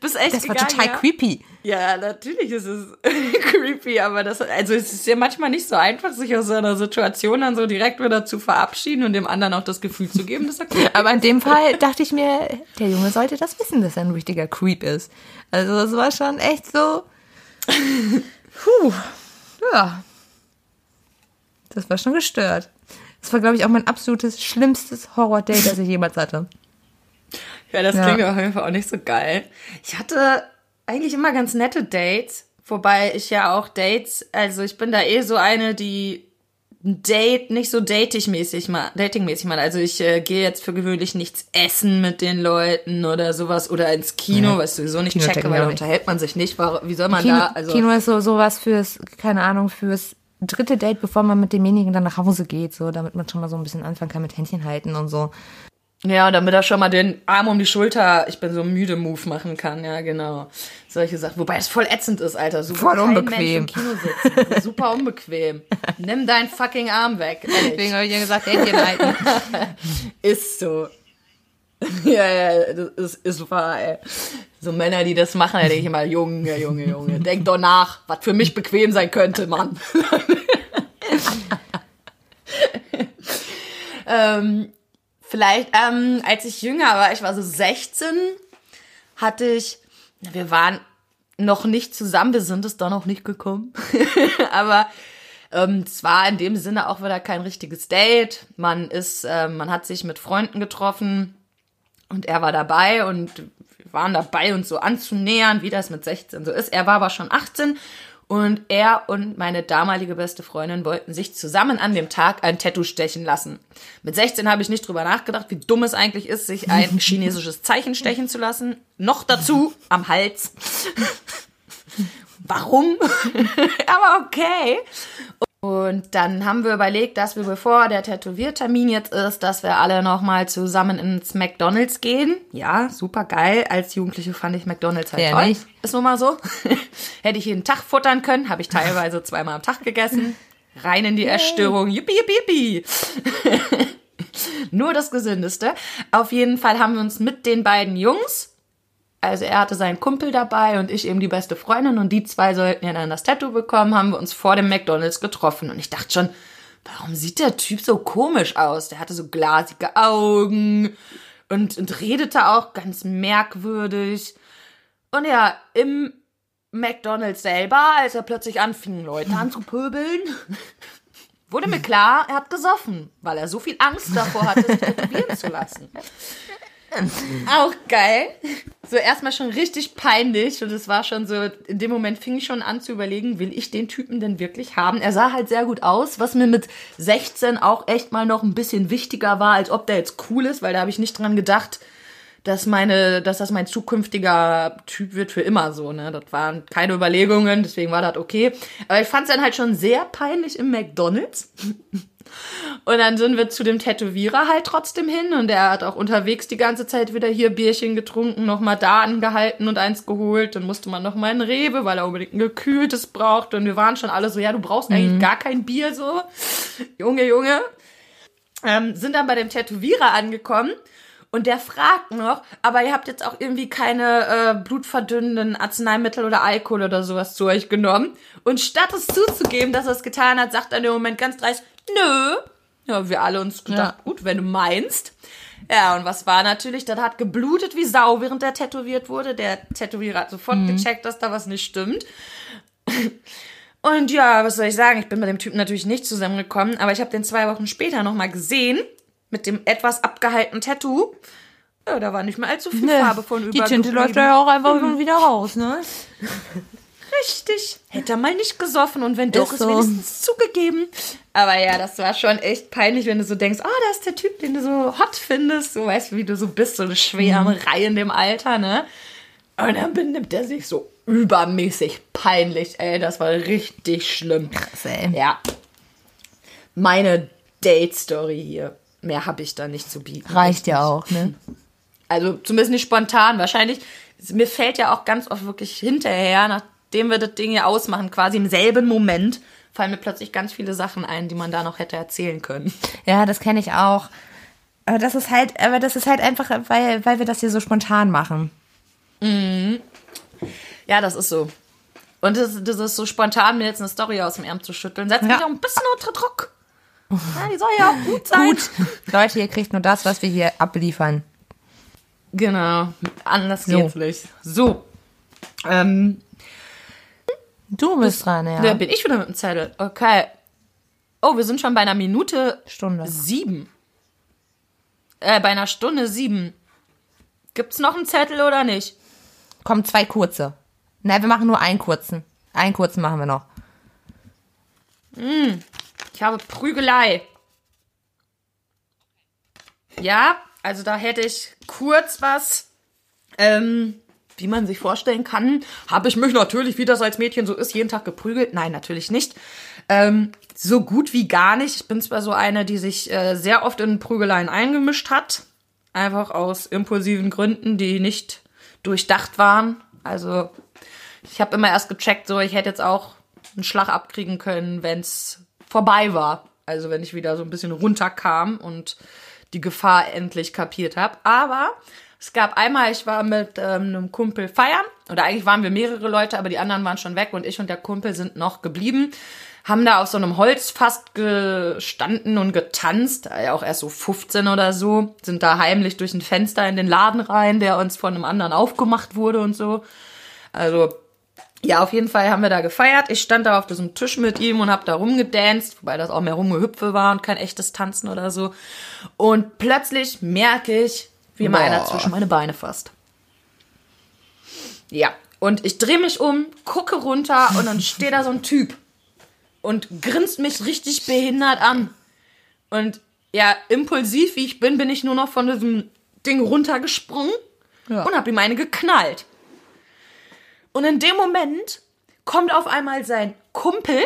Bist echt Das war gegangen, total ja? creepy. Ja, natürlich ist es creepy, aber das, also es ist ja manchmal nicht so einfach, sich aus so einer Situation dann so direkt wieder zu verabschieden und dem anderen auch das Gefühl zu geben, dass er cool Aber in dem Fall dachte ich mir, der Junge sollte das wissen, dass er ein richtiger Creep ist. Also das war schon echt so. Puh. Ja. Das war schon gestört. Das war, glaube ich, auch mein absolutes schlimmstes Horror-Date, das ich jemals hatte. Ja, das Ja. klingt auf jeden Fall auch nicht so geil. Ich hatte eigentlich immer ganz nette Dates, wobei ich ja auch Dates, also ich bin da eh so eine, die ein Date nicht so datingmäßig mal, datingmäßig mal. Also ich äh, gehe jetzt für gewöhnlich nichts essen mit den Leuten oder sowas oder ins Kino, Ja. was ich sowieso nicht Kino checke, weil da unterhält man sich nicht. Wie soll man Kino, da, also Kino ist so sowas fürs, keine Ahnung, fürs dritte Date, bevor man mit demjenigen dann nach Hause geht, so, damit man schon mal so ein bisschen anfangen kann mit Händchen halten und so. Ja, damit er schon mal den Arm um die Schulter, ich bin so müde Move machen kann, ja, genau. Solche Sachen. Wobei es voll ätzend ist, Alter. So Voll unbequem. Super unbequem. Nimm deinen fucking Arm weg. Ehrlich. Deswegen habe ich ja gesagt, Händchen halten. Ist so. Ja, ja, das ist, ist wahr, ey. So Männer, die das machen, da denke ich immer, Junge, Junge, Junge, denk doch nach, was für mich bequem sein könnte, Mann. ähm, vielleicht, ähm, als ich jünger war, ich war so 16, hatte ich, wir waren noch nicht zusammen, wir sind es doch noch nicht gekommen, aber ähm, es war in dem Sinne auch wieder kein richtiges Date. Man ist, äh, man hat sich mit Freunden getroffen und er war dabei und wir waren dabei, uns so anzunähern, wie das mit 16 so ist. Er war aber schon 18 und er und meine damalige beste Freundin wollten sich zusammen an dem Tag ein Tattoo stechen lassen. Mit 16 habe ich nicht drüber nachgedacht, wie dumm es eigentlich ist, sich ein chinesisches Zeichen stechen zu lassen. Noch dazu am Hals. Warum? aber okay. Und dann haben wir überlegt, dass wir, bevor der Tätowiertermin jetzt ist, dass wir alle nochmal zusammen ins McDonalds gehen. Ja, super geil. Als Jugendliche fand ich McDonalds halt Wer toll. nicht? Ist nun mal so. Hätte ich jeden Tag futtern können, habe ich teilweise zweimal am Tag gegessen. Rein in die Essstörung. Yippie, yippie, yippie. Nur das Gesündeste. Auf jeden Fall haben wir uns mit den beiden Jungs also er hatte seinen Kumpel dabei und ich eben die beste Freundin und die zwei sollten ja dann das Tattoo bekommen, haben wir uns vor dem McDonalds getroffen und ich dachte schon, warum sieht der Typ so komisch aus? Der hatte so glasige Augen und, und redete auch ganz merkwürdig. Und ja, im McDonalds selber, als er plötzlich anfing, Leute anzupöbeln, wurde mir klar, er hat gesoffen, weil er so viel Angst davor hatte, sich tätowieren zu lassen. Auch geil. So erstmal schon richtig peinlich und es war schon so, in dem Moment fing ich schon an zu überlegen, will ich den Typen denn wirklich haben? Er sah halt sehr gut aus, was mir mit 16 auch echt mal noch ein bisschen wichtiger war, als ob der jetzt cool ist, weil da habe ich nicht dran gedacht, dass meine, dass das mein zukünftiger Typ wird für immer so, ne? Das waren keine Überlegungen, deswegen war das okay. Aber ich fand es dann halt schon sehr peinlich im McDonalds. Und dann sind wir zu dem Tätowierer halt trotzdem hin und der hat auch unterwegs die ganze Zeit wieder hier Bierchen getrunken, nochmal da angehalten und eins geholt. Dann musste man nochmal in Rewe, weil er unbedingt ein gekühltes braucht. Und wir waren schon alle so, ja, du brauchst eigentlich mhm. gar kein Bier so. Junge, Junge. Ähm, sind dann bei dem Tätowierer angekommen und der fragt noch, aber ihr habt jetzt auch irgendwie keine äh, blutverdünnenden Arzneimittel oder Alkohol oder sowas zu euch genommen. Und statt es zuzugeben, dass er es getan hat, sagt er in dem Moment ganz dreist, nö. Ja, wir alle uns gedacht, ja. gut, wenn du meinst. Ja, und was war natürlich, das hat geblutet wie Sau, während der tätowiert wurde. Der Tätowierer hat sofort mhm. gecheckt, dass da was nicht stimmt. Und ja, was soll ich sagen? Ich bin mit dem Typen natürlich nicht zusammengekommen, aber ich habe den zwei Wochen später nochmal gesehen mit dem etwas abgehaltenen Tattoo. Ja, da war nicht mehr allzu viel nee, Farbe von über. Die Tinte läuft ja auch einfach mhm. wieder raus, ne? Richtig. Hätte er mal nicht gesoffen und wenn doch, ist, so. ist wenigstens zugegeben. Aber ja, das war schon echt peinlich, wenn du so denkst, oh, da ist der Typ, den du so hot findest. So weißt du, wie du so bist, so eine Schwärmerei mhm. in dem Alter, ne? Und dann benimmt er sich so übermäßig peinlich, ey. Das war richtig schlimm. Krass, ey. Ja. Meine Date-Story hier. Mehr habe ich da nicht zu bieten. Reicht ja auch, ne? Also zumindest nicht spontan. Wahrscheinlich, mir fällt ja auch ganz oft wirklich hinterher, nachdem wir das Ding ja ausmachen, quasi im selben Moment, fallen mir plötzlich ganz viele Sachen ein, die man da noch hätte erzählen können. Ja, das kenne ich auch. Aber das ist halt, aber das ist halt einfach, weil, weil wir das hier so spontan machen. Mhm. Ja, das ist so. Und das, das ist so spontan, mir jetzt eine Story aus dem Ärmel zu schütteln. Setzt ja. mich auch ein bisschen unter Druck. Ja, die soll ja auch gut sein. Gut. Leute, ihr kriegt nur das, was wir hier abliefern. Genau. Anders so. geht's nicht. So. Ähm, du bist dran, ja. Da bin ich wieder mit dem Zettel. Okay. Oh, wir sind schon bei einer Minute Stunde. sieben. Äh, bei einer Stunde sieben. Gibt's noch einen Zettel oder nicht? Kommen zwei kurze. Nein, wir machen nur einen kurzen. Einen kurzen machen wir noch. Mm. Ich habe Prügelei. Ja, also da hätte ich kurz was, ähm, wie man sich vorstellen kann, habe ich mich natürlich, wie das als Mädchen so ist, jeden Tag geprügelt. Nein, natürlich nicht. Ähm, so gut wie gar nicht. Ich bin zwar so eine, die sich äh, sehr oft in Prügeleien eingemischt hat. Einfach aus impulsiven Gründen, die nicht durchdacht waren. Also ich habe immer erst gecheckt, so ich hätte jetzt auch einen Schlag abkriegen können, wenn es vorbei war. Also wenn ich wieder so ein bisschen runterkam und die Gefahr endlich kapiert habe. Aber es gab einmal, ich war mit ähm, einem Kumpel feiern, oder eigentlich waren wir mehrere Leute, aber die anderen waren schon weg und ich und der Kumpel sind noch geblieben. Haben da auf so einem Holzfass gestanden und getanzt, auch erst so 15 oder so, sind da heimlich durch ein Fenster in den Laden rein, der uns von einem anderen aufgemacht wurde und so. Also ja, auf jeden Fall haben wir da gefeiert. Ich stand da auf diesem Tisch mit ihm und hab da rumgedanced, wobei das auch mehr Rumgehüpfe war und kein echtes Tanzen oder so. Und plötzlich merke ich, wie mal einer zwischen meine Beine fasst. Ja, und ich drehe mich um, gucke runter und dann steht da so ein Typ und grinst mich richtig behindert an. Und ja, impulsiv wie ich bin, bin ich nur noch von diesem Ding runtergesprungen ja. und hab ihm eine geknallt. Und in dem Moment kommt auf einmal sein Kumpel,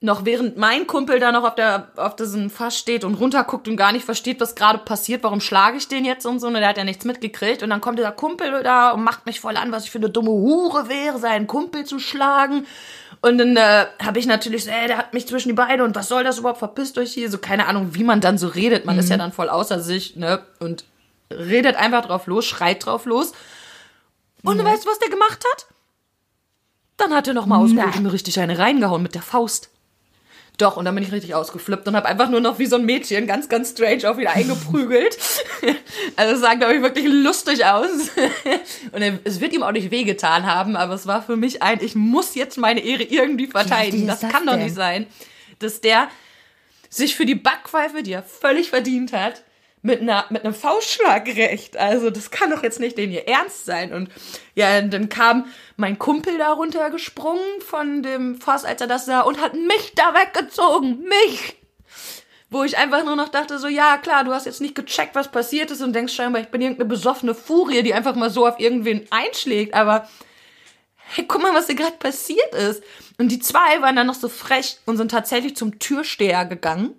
noch während mein Kumpel da noch auf, der, auf diesem Fass steht und runterguckt und gar nicht versteht, was gerade passiert, warum schlage ich den jetzt und so, und der hat ja nichts mitgekriegt. Und dann kommt dieser Kumpel da und macht mich voll an, was ich für eine dumme Hure wäre, seinen Kumpel zu schlagen. Und dann äh, habe ich natürlich so, ey, der hat mich zwischen die Beine und was soll das überhaupt, verpisst euch hier. So keine Ahnung, wie man dann so redet. Man mhm. ist ja dann voll außer sich, ne? Und redet einfach drauf los, schreit drauf los. Und mhm. weißt du, was der gemacht hat? Dann hat er nochmal und mir richtig eine reingehauen mit der Faust. Doch, und dann bin ich richtig ausgeflippt und habe einfach nur noch wie so ein Mädchen ganz, ganz strange auch wieder eingeprügelt. also es sah, glaube ich, wirklich lustig aus. und es wird ihm auch nicht wehgetan haben, aber es war für mich ein, ich muss jetzt meine Ehre irgendwie verteidigen. Das, das, kann denn? doch nicht sein. Dass der, sich für die Backpfeife, die er völlig verdient hat, mit, einer, mit einem Faustschlag gerecht. Also das kann doch jetzt nicht den ihr Ernst sein. Und ja, dann kam mein Kumpel da runtergesprungen von dem Fass, als er das sah, und hat mich da weggezogen. Mich! Wo ich einfach nur noch dachte, so, ja, klar, du hast jetzt nicht gecheckt, was passiert ist und denkst scheinbar, ich bin irgendeine besoffene Furie, die einfach mal so auf irgendwen einschlägt, aber hey, guck mal, was hier gerade passiert ist. Und die zwei waren dann noch so frech und sind tatsächlich zum Türsteher gegangen.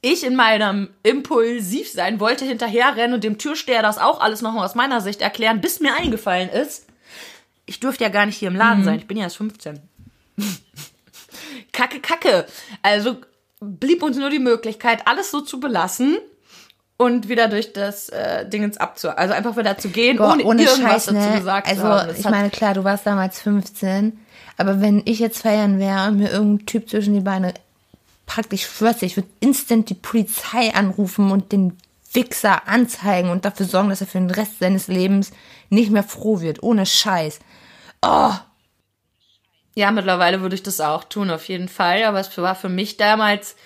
Ich in meinem Impulsivsein wollte hinterherrennen und dem Türsteher das auch alles nochmal aus meiner Sicht erklären, bis mir eingefallen ist, ich dürfte ja gar nicht hier im Laden mhm. sein, ich bin ja erst 15. kacke, kacke. Also blieb uns nur die Möglichkeit, alles so zu belassen und wieder durch das äh, Dingens abzu, also einfach wieder zu gehen, Boah, ohne, ohne irgendwas Scheiß, dazu ne? gesagt also, zu haben. Also ich meine, klar, du warst damals 15, aber wenn ich jetzt feiern wäre und mir irgendein Typ zwischen die Beine packt, ich schwör's dir, ich würde instant die Polizei anrufen und den Wichser anzeigen und dafür sorgen, dass er für den Rest seines Lebens nicht mehr froh wird, ohne Scheiß. Oh, ja, mittlerweile würde ich das auch tun, auf jeden Fall. Aber es war für mich damals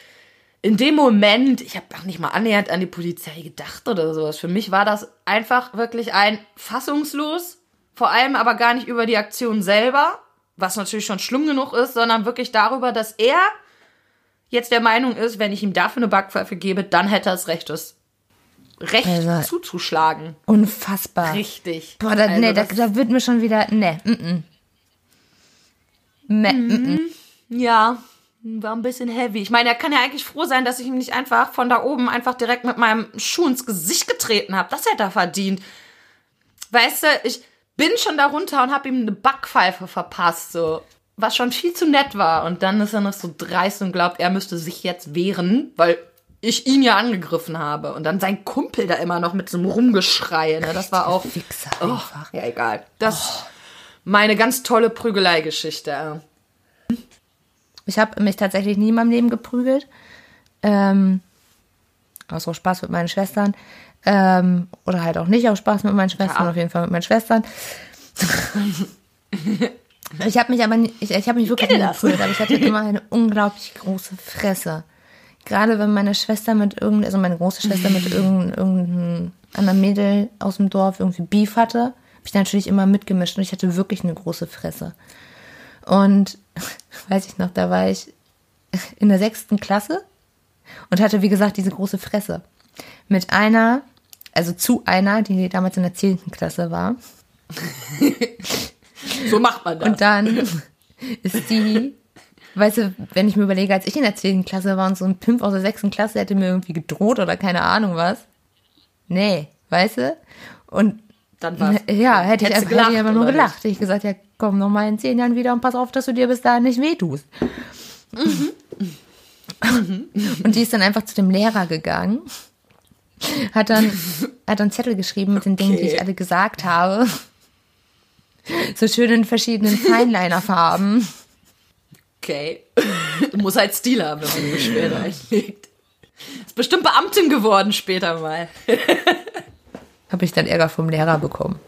in dem Moment, ich habe auch nicht mal annähernd an die Polizei gedacht oder sowas. Für mich war das einfach wirklich ein fassungslos, vor allem aber gar nicht über die Aktion selber, was natürlich schon schlimm genug ist, sondern wirklich darüber, dass er jetzt der Meinung ist, wenn ich ihm dafür eine Backpfeife gebe, dann hätte er das Recht, das Recht also, zuzuschlagen. Unfassbar. Richtig. Boah, da, also, nee, da, da wird mir schon wieder, nee, mm, mm. Nee, mm, mm. Ja, war ein bisschen heavy. Ich meine, er kann ja eigentlich froh sein, dass ich ihm nicht einfach von da oben einfach direkt mit meinem Schuh ins Gesicht getreten habe. Das hätte er verdient. Weißt du, ich bin schon da runter und habe ihm eine Backpfeife verpasst, so. Was schon viel zu nett war. Und dann ist er noch so dreist und glaubt, er müsste sich jetzt wehren, weil ich ihn ja angegriffen habe. Und dann sein Kumpel da immer noch mit so einem Rumgeschrei. Ne? Das war auch. Fixer oh, einfach. Ja, egal. Das oh. meine ganz tolle Prügeleigeschichte. Ich habe mich tatsächlich nie in meinem Leben geprügelt. Ähm, aus so Spaß mit meinen Schwestern. Ähm, oder halt auch nicht aus Spaß mit meinen Schwestern, ja. auf jeden Fall mit meinen Schwestern. ich habe mich aber nicht, ich, ich habe mich wirklich nie geprügelt, aber ich hatte immer eine unglaublich große Fresse. Gerade wenn meine Schwester mit irgendeinem, also meine große Schwester mit irgendeinem, irgendeinem anderen Mädel aus dem Dorf irgendwie Beef hatte, habe ich natürlich immer mitgemischt und ich hatte wirklich eine große Fresse. Und weiß ich noch, da war ich in der sechsten Klasse und hatte, wie gesagt, diese große Fresse. Mit einer, also zu einer, die damals in der zehnten Klasse war. So macht man das. Und dann ist die, weißt du, wenn ich mir überlege, als ich in der zehnten Klasse war und so ein Pimp aus der sechsten Klasse hätte mir irgendwie gedroht oder keine Ahnung was. Nee, weißt du? Und dann war's. Ja, hätte ich, einfach, gelacht, hätte ich nur gelacht. Hätte ich gesagt, ja, komm noch mal in zehn Jahren wieder und pass auf, dass du dir bis dahin nicht wehtust. Mhm. und die ist dann einfach zu dem Lehrer gegangen, hat dann, hat dann Zettel geschrieben mit den Dingen, okay. die ich alle gesagt habe. So schön in verschiedenen Feinliner-Farben. Okay. Du musst halt Stil haben, wenn man Beschwerde einlegt. Ist bestimmt Beamtin geworden später mal habe ich dann Ärger vom Lehrer bekommen.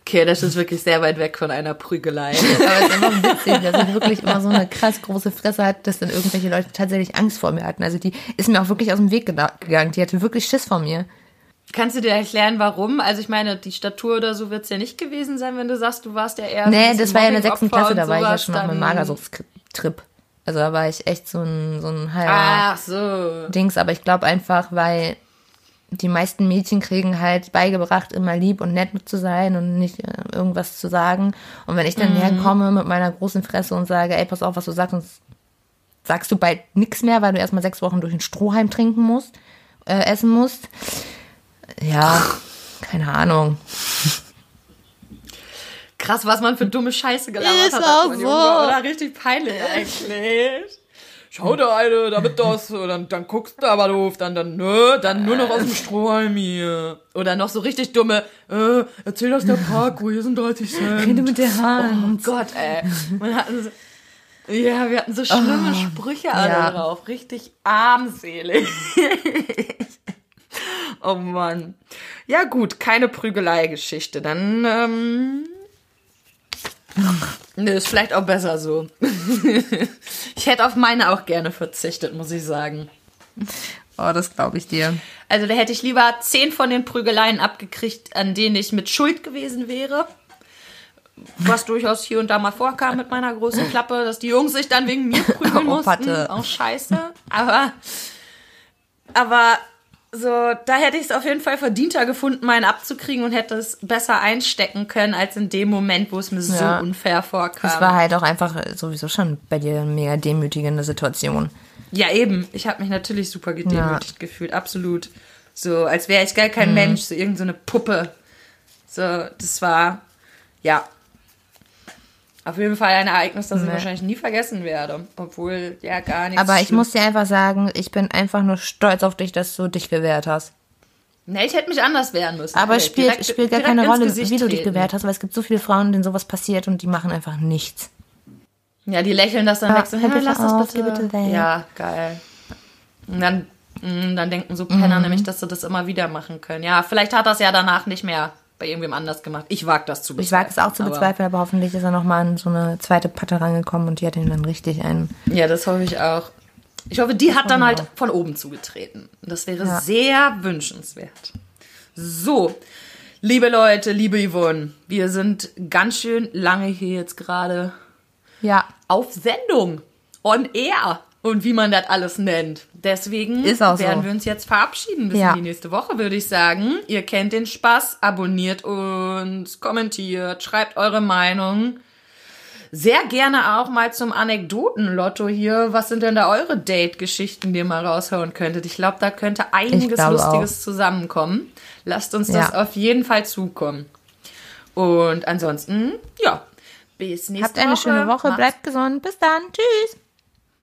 Okay, das ist wirklich sehr weit weg von einer Prügelei. Aber es ist immer witzig, dass ich wirklich immer so eine krass große Fresse hatte, dass dann irgendwelche Leute tatsächlich Angst vor mir hatten. Also die ist mir auch wirklich aus dem Weg gegangen. Die hatte wirklich Schiss vor mir. Kannst du dir erklären, warum? Also ich meine, die Statur oder so wird es ja nicht gewesen sein, wenn du sagst, du warst ja eher. Nee, das war ja in der sechsten Klasse, da war ich ja schon auf einem Magersuchtstrip. Also da war ich echt so ein, so ein halber so. Dings, aber ich glaube einfach, weil die meisten Mädchen kriegen halt beigebracht, immer lieb und nett zu sein und nicht äh, irgendwas zu sagen. Und wenn ich dann mhm. herkomme mit meiner großen Fresse und sage, ey, pass auf, was du sagst, sonst sagst du bald nichts mehr, weil du erstmal sechs Wochen durch den Strohhalm trinken musst, äh, essen musst. Ja, keine Ahnung. Krass, was man für dumme Scheiße gelabert ist hat. Auch so. Junge, oder richtig peinlich eigentlich schau da eine, damit das, dann, dann guckst du aber doof, dann, dann, nö, dann nur noch aus dem Strohhalm hier. Oder noch so richtig dumme, äh, erzähl aus der Park, wo hier sind 30 Cent. Rede mit der Hand. Oh Gott, ey. Man hatten so, ja, wir hatten so schlimme oh, Sprüche alle ja. drauf. Richtig armselig. oh Mann. Ja gut, keine Prügelei-Geschichte. Dann, ähm, Ne, ist vielleicht auch besser so. Ich hätte auf meine auch gerne verzichtet, muss ich sagen. Oh, das glaube ich dir. Also da hätte ich lieber zehn von den Prügeleien abgekriegt, an denen ich mit Schuld gewesen wäre. Was durchaus hier und da mal vorkam mit meiner großen Klappe, dass die Jungs sich dann wegen mir prügeln Oh, mussten. Patte. Auch scheiße. Aber, aber so, da hätte ich es auf jeden Fall verdienter gefunden, meinen abzukriegen und hätte es besser einstecken können, als in dem Moment, wo es mir Ja. so unfair vorkam. Es war halt auch einfach sowieso schon bei dir eine mega demütigende Situation. Ja, eben. Ich habe mich natürlich super gedemütigt gefühlt, absolut. So, als wäre ich gar kein Mhm. Mensch, so irgendeine so eine Puppe. So, das war, ja. Auf jeden Fall ein Ereignis, das ich Nee. wahrscheinlich nie vergessen werde. Obwohl, ja, gar nichts. Aber ich muss dir einfach sagen, ich bin einfach nur stolz auf dich, dass du dich gewehrt hast. Nee, ich hätte mich anders wehren müssen. Aber es spielt, direkt- spielt gar keine Rolle, Gesicht wie du dich treten. gewehrt hast, weil es gibt so viele Frauen, denen sowas passiert und die machen einfach nichts. Ja, die lächeln das dann Ja, weg. So, bitte lass das bitte. bitte weg. Ja, geil. Und dann, mh, dann denken so Penner Mhm. nämlich, dass sie das immer wieder machen können. Ja, vielleicht hat das ja danach nicht mehr bei irgendwem anders gemacht. Ich wag das zu Ich wage es auch zu aber- bezweifeln, aber hoffentlich ist er nochmal an so eine zweite Patte rangekommen und die hat ihm dann richtig einen. Ja, das hoffe ich auch. Ich hoffe, die hat dann halt von oben zugetreten. Das wäre Ja. sehr wünschenswert. So, liebe Leute, liebe Yvonne, wir sind ganz schön lange hier jetzt gerade Ja, auf Sendung, on air und wie man das alles nennt. Deswegen auch so. werden wir uns jetzt verabschieden bis Ja. in die nächste Woche, würde ich sagen. Ihr kennt den Spaß, abonniert uns, kommentiert, schreibt eure Meinung. Sehr gerne auch mal zum Anekdoten-Lotto hier. Was sind denn da eure Date-Geschichten, die ihr mal raushauen könntet? Ich glaube, da könnte einiges Lustiges zusammenkommen. Lasst uns das Ja. auf jeden Fall zukommen. Und ansonsten, ja, bis nächste habt eine Woche. schöne Woche, Macht's bleibt gesund, bis dann, tschüss.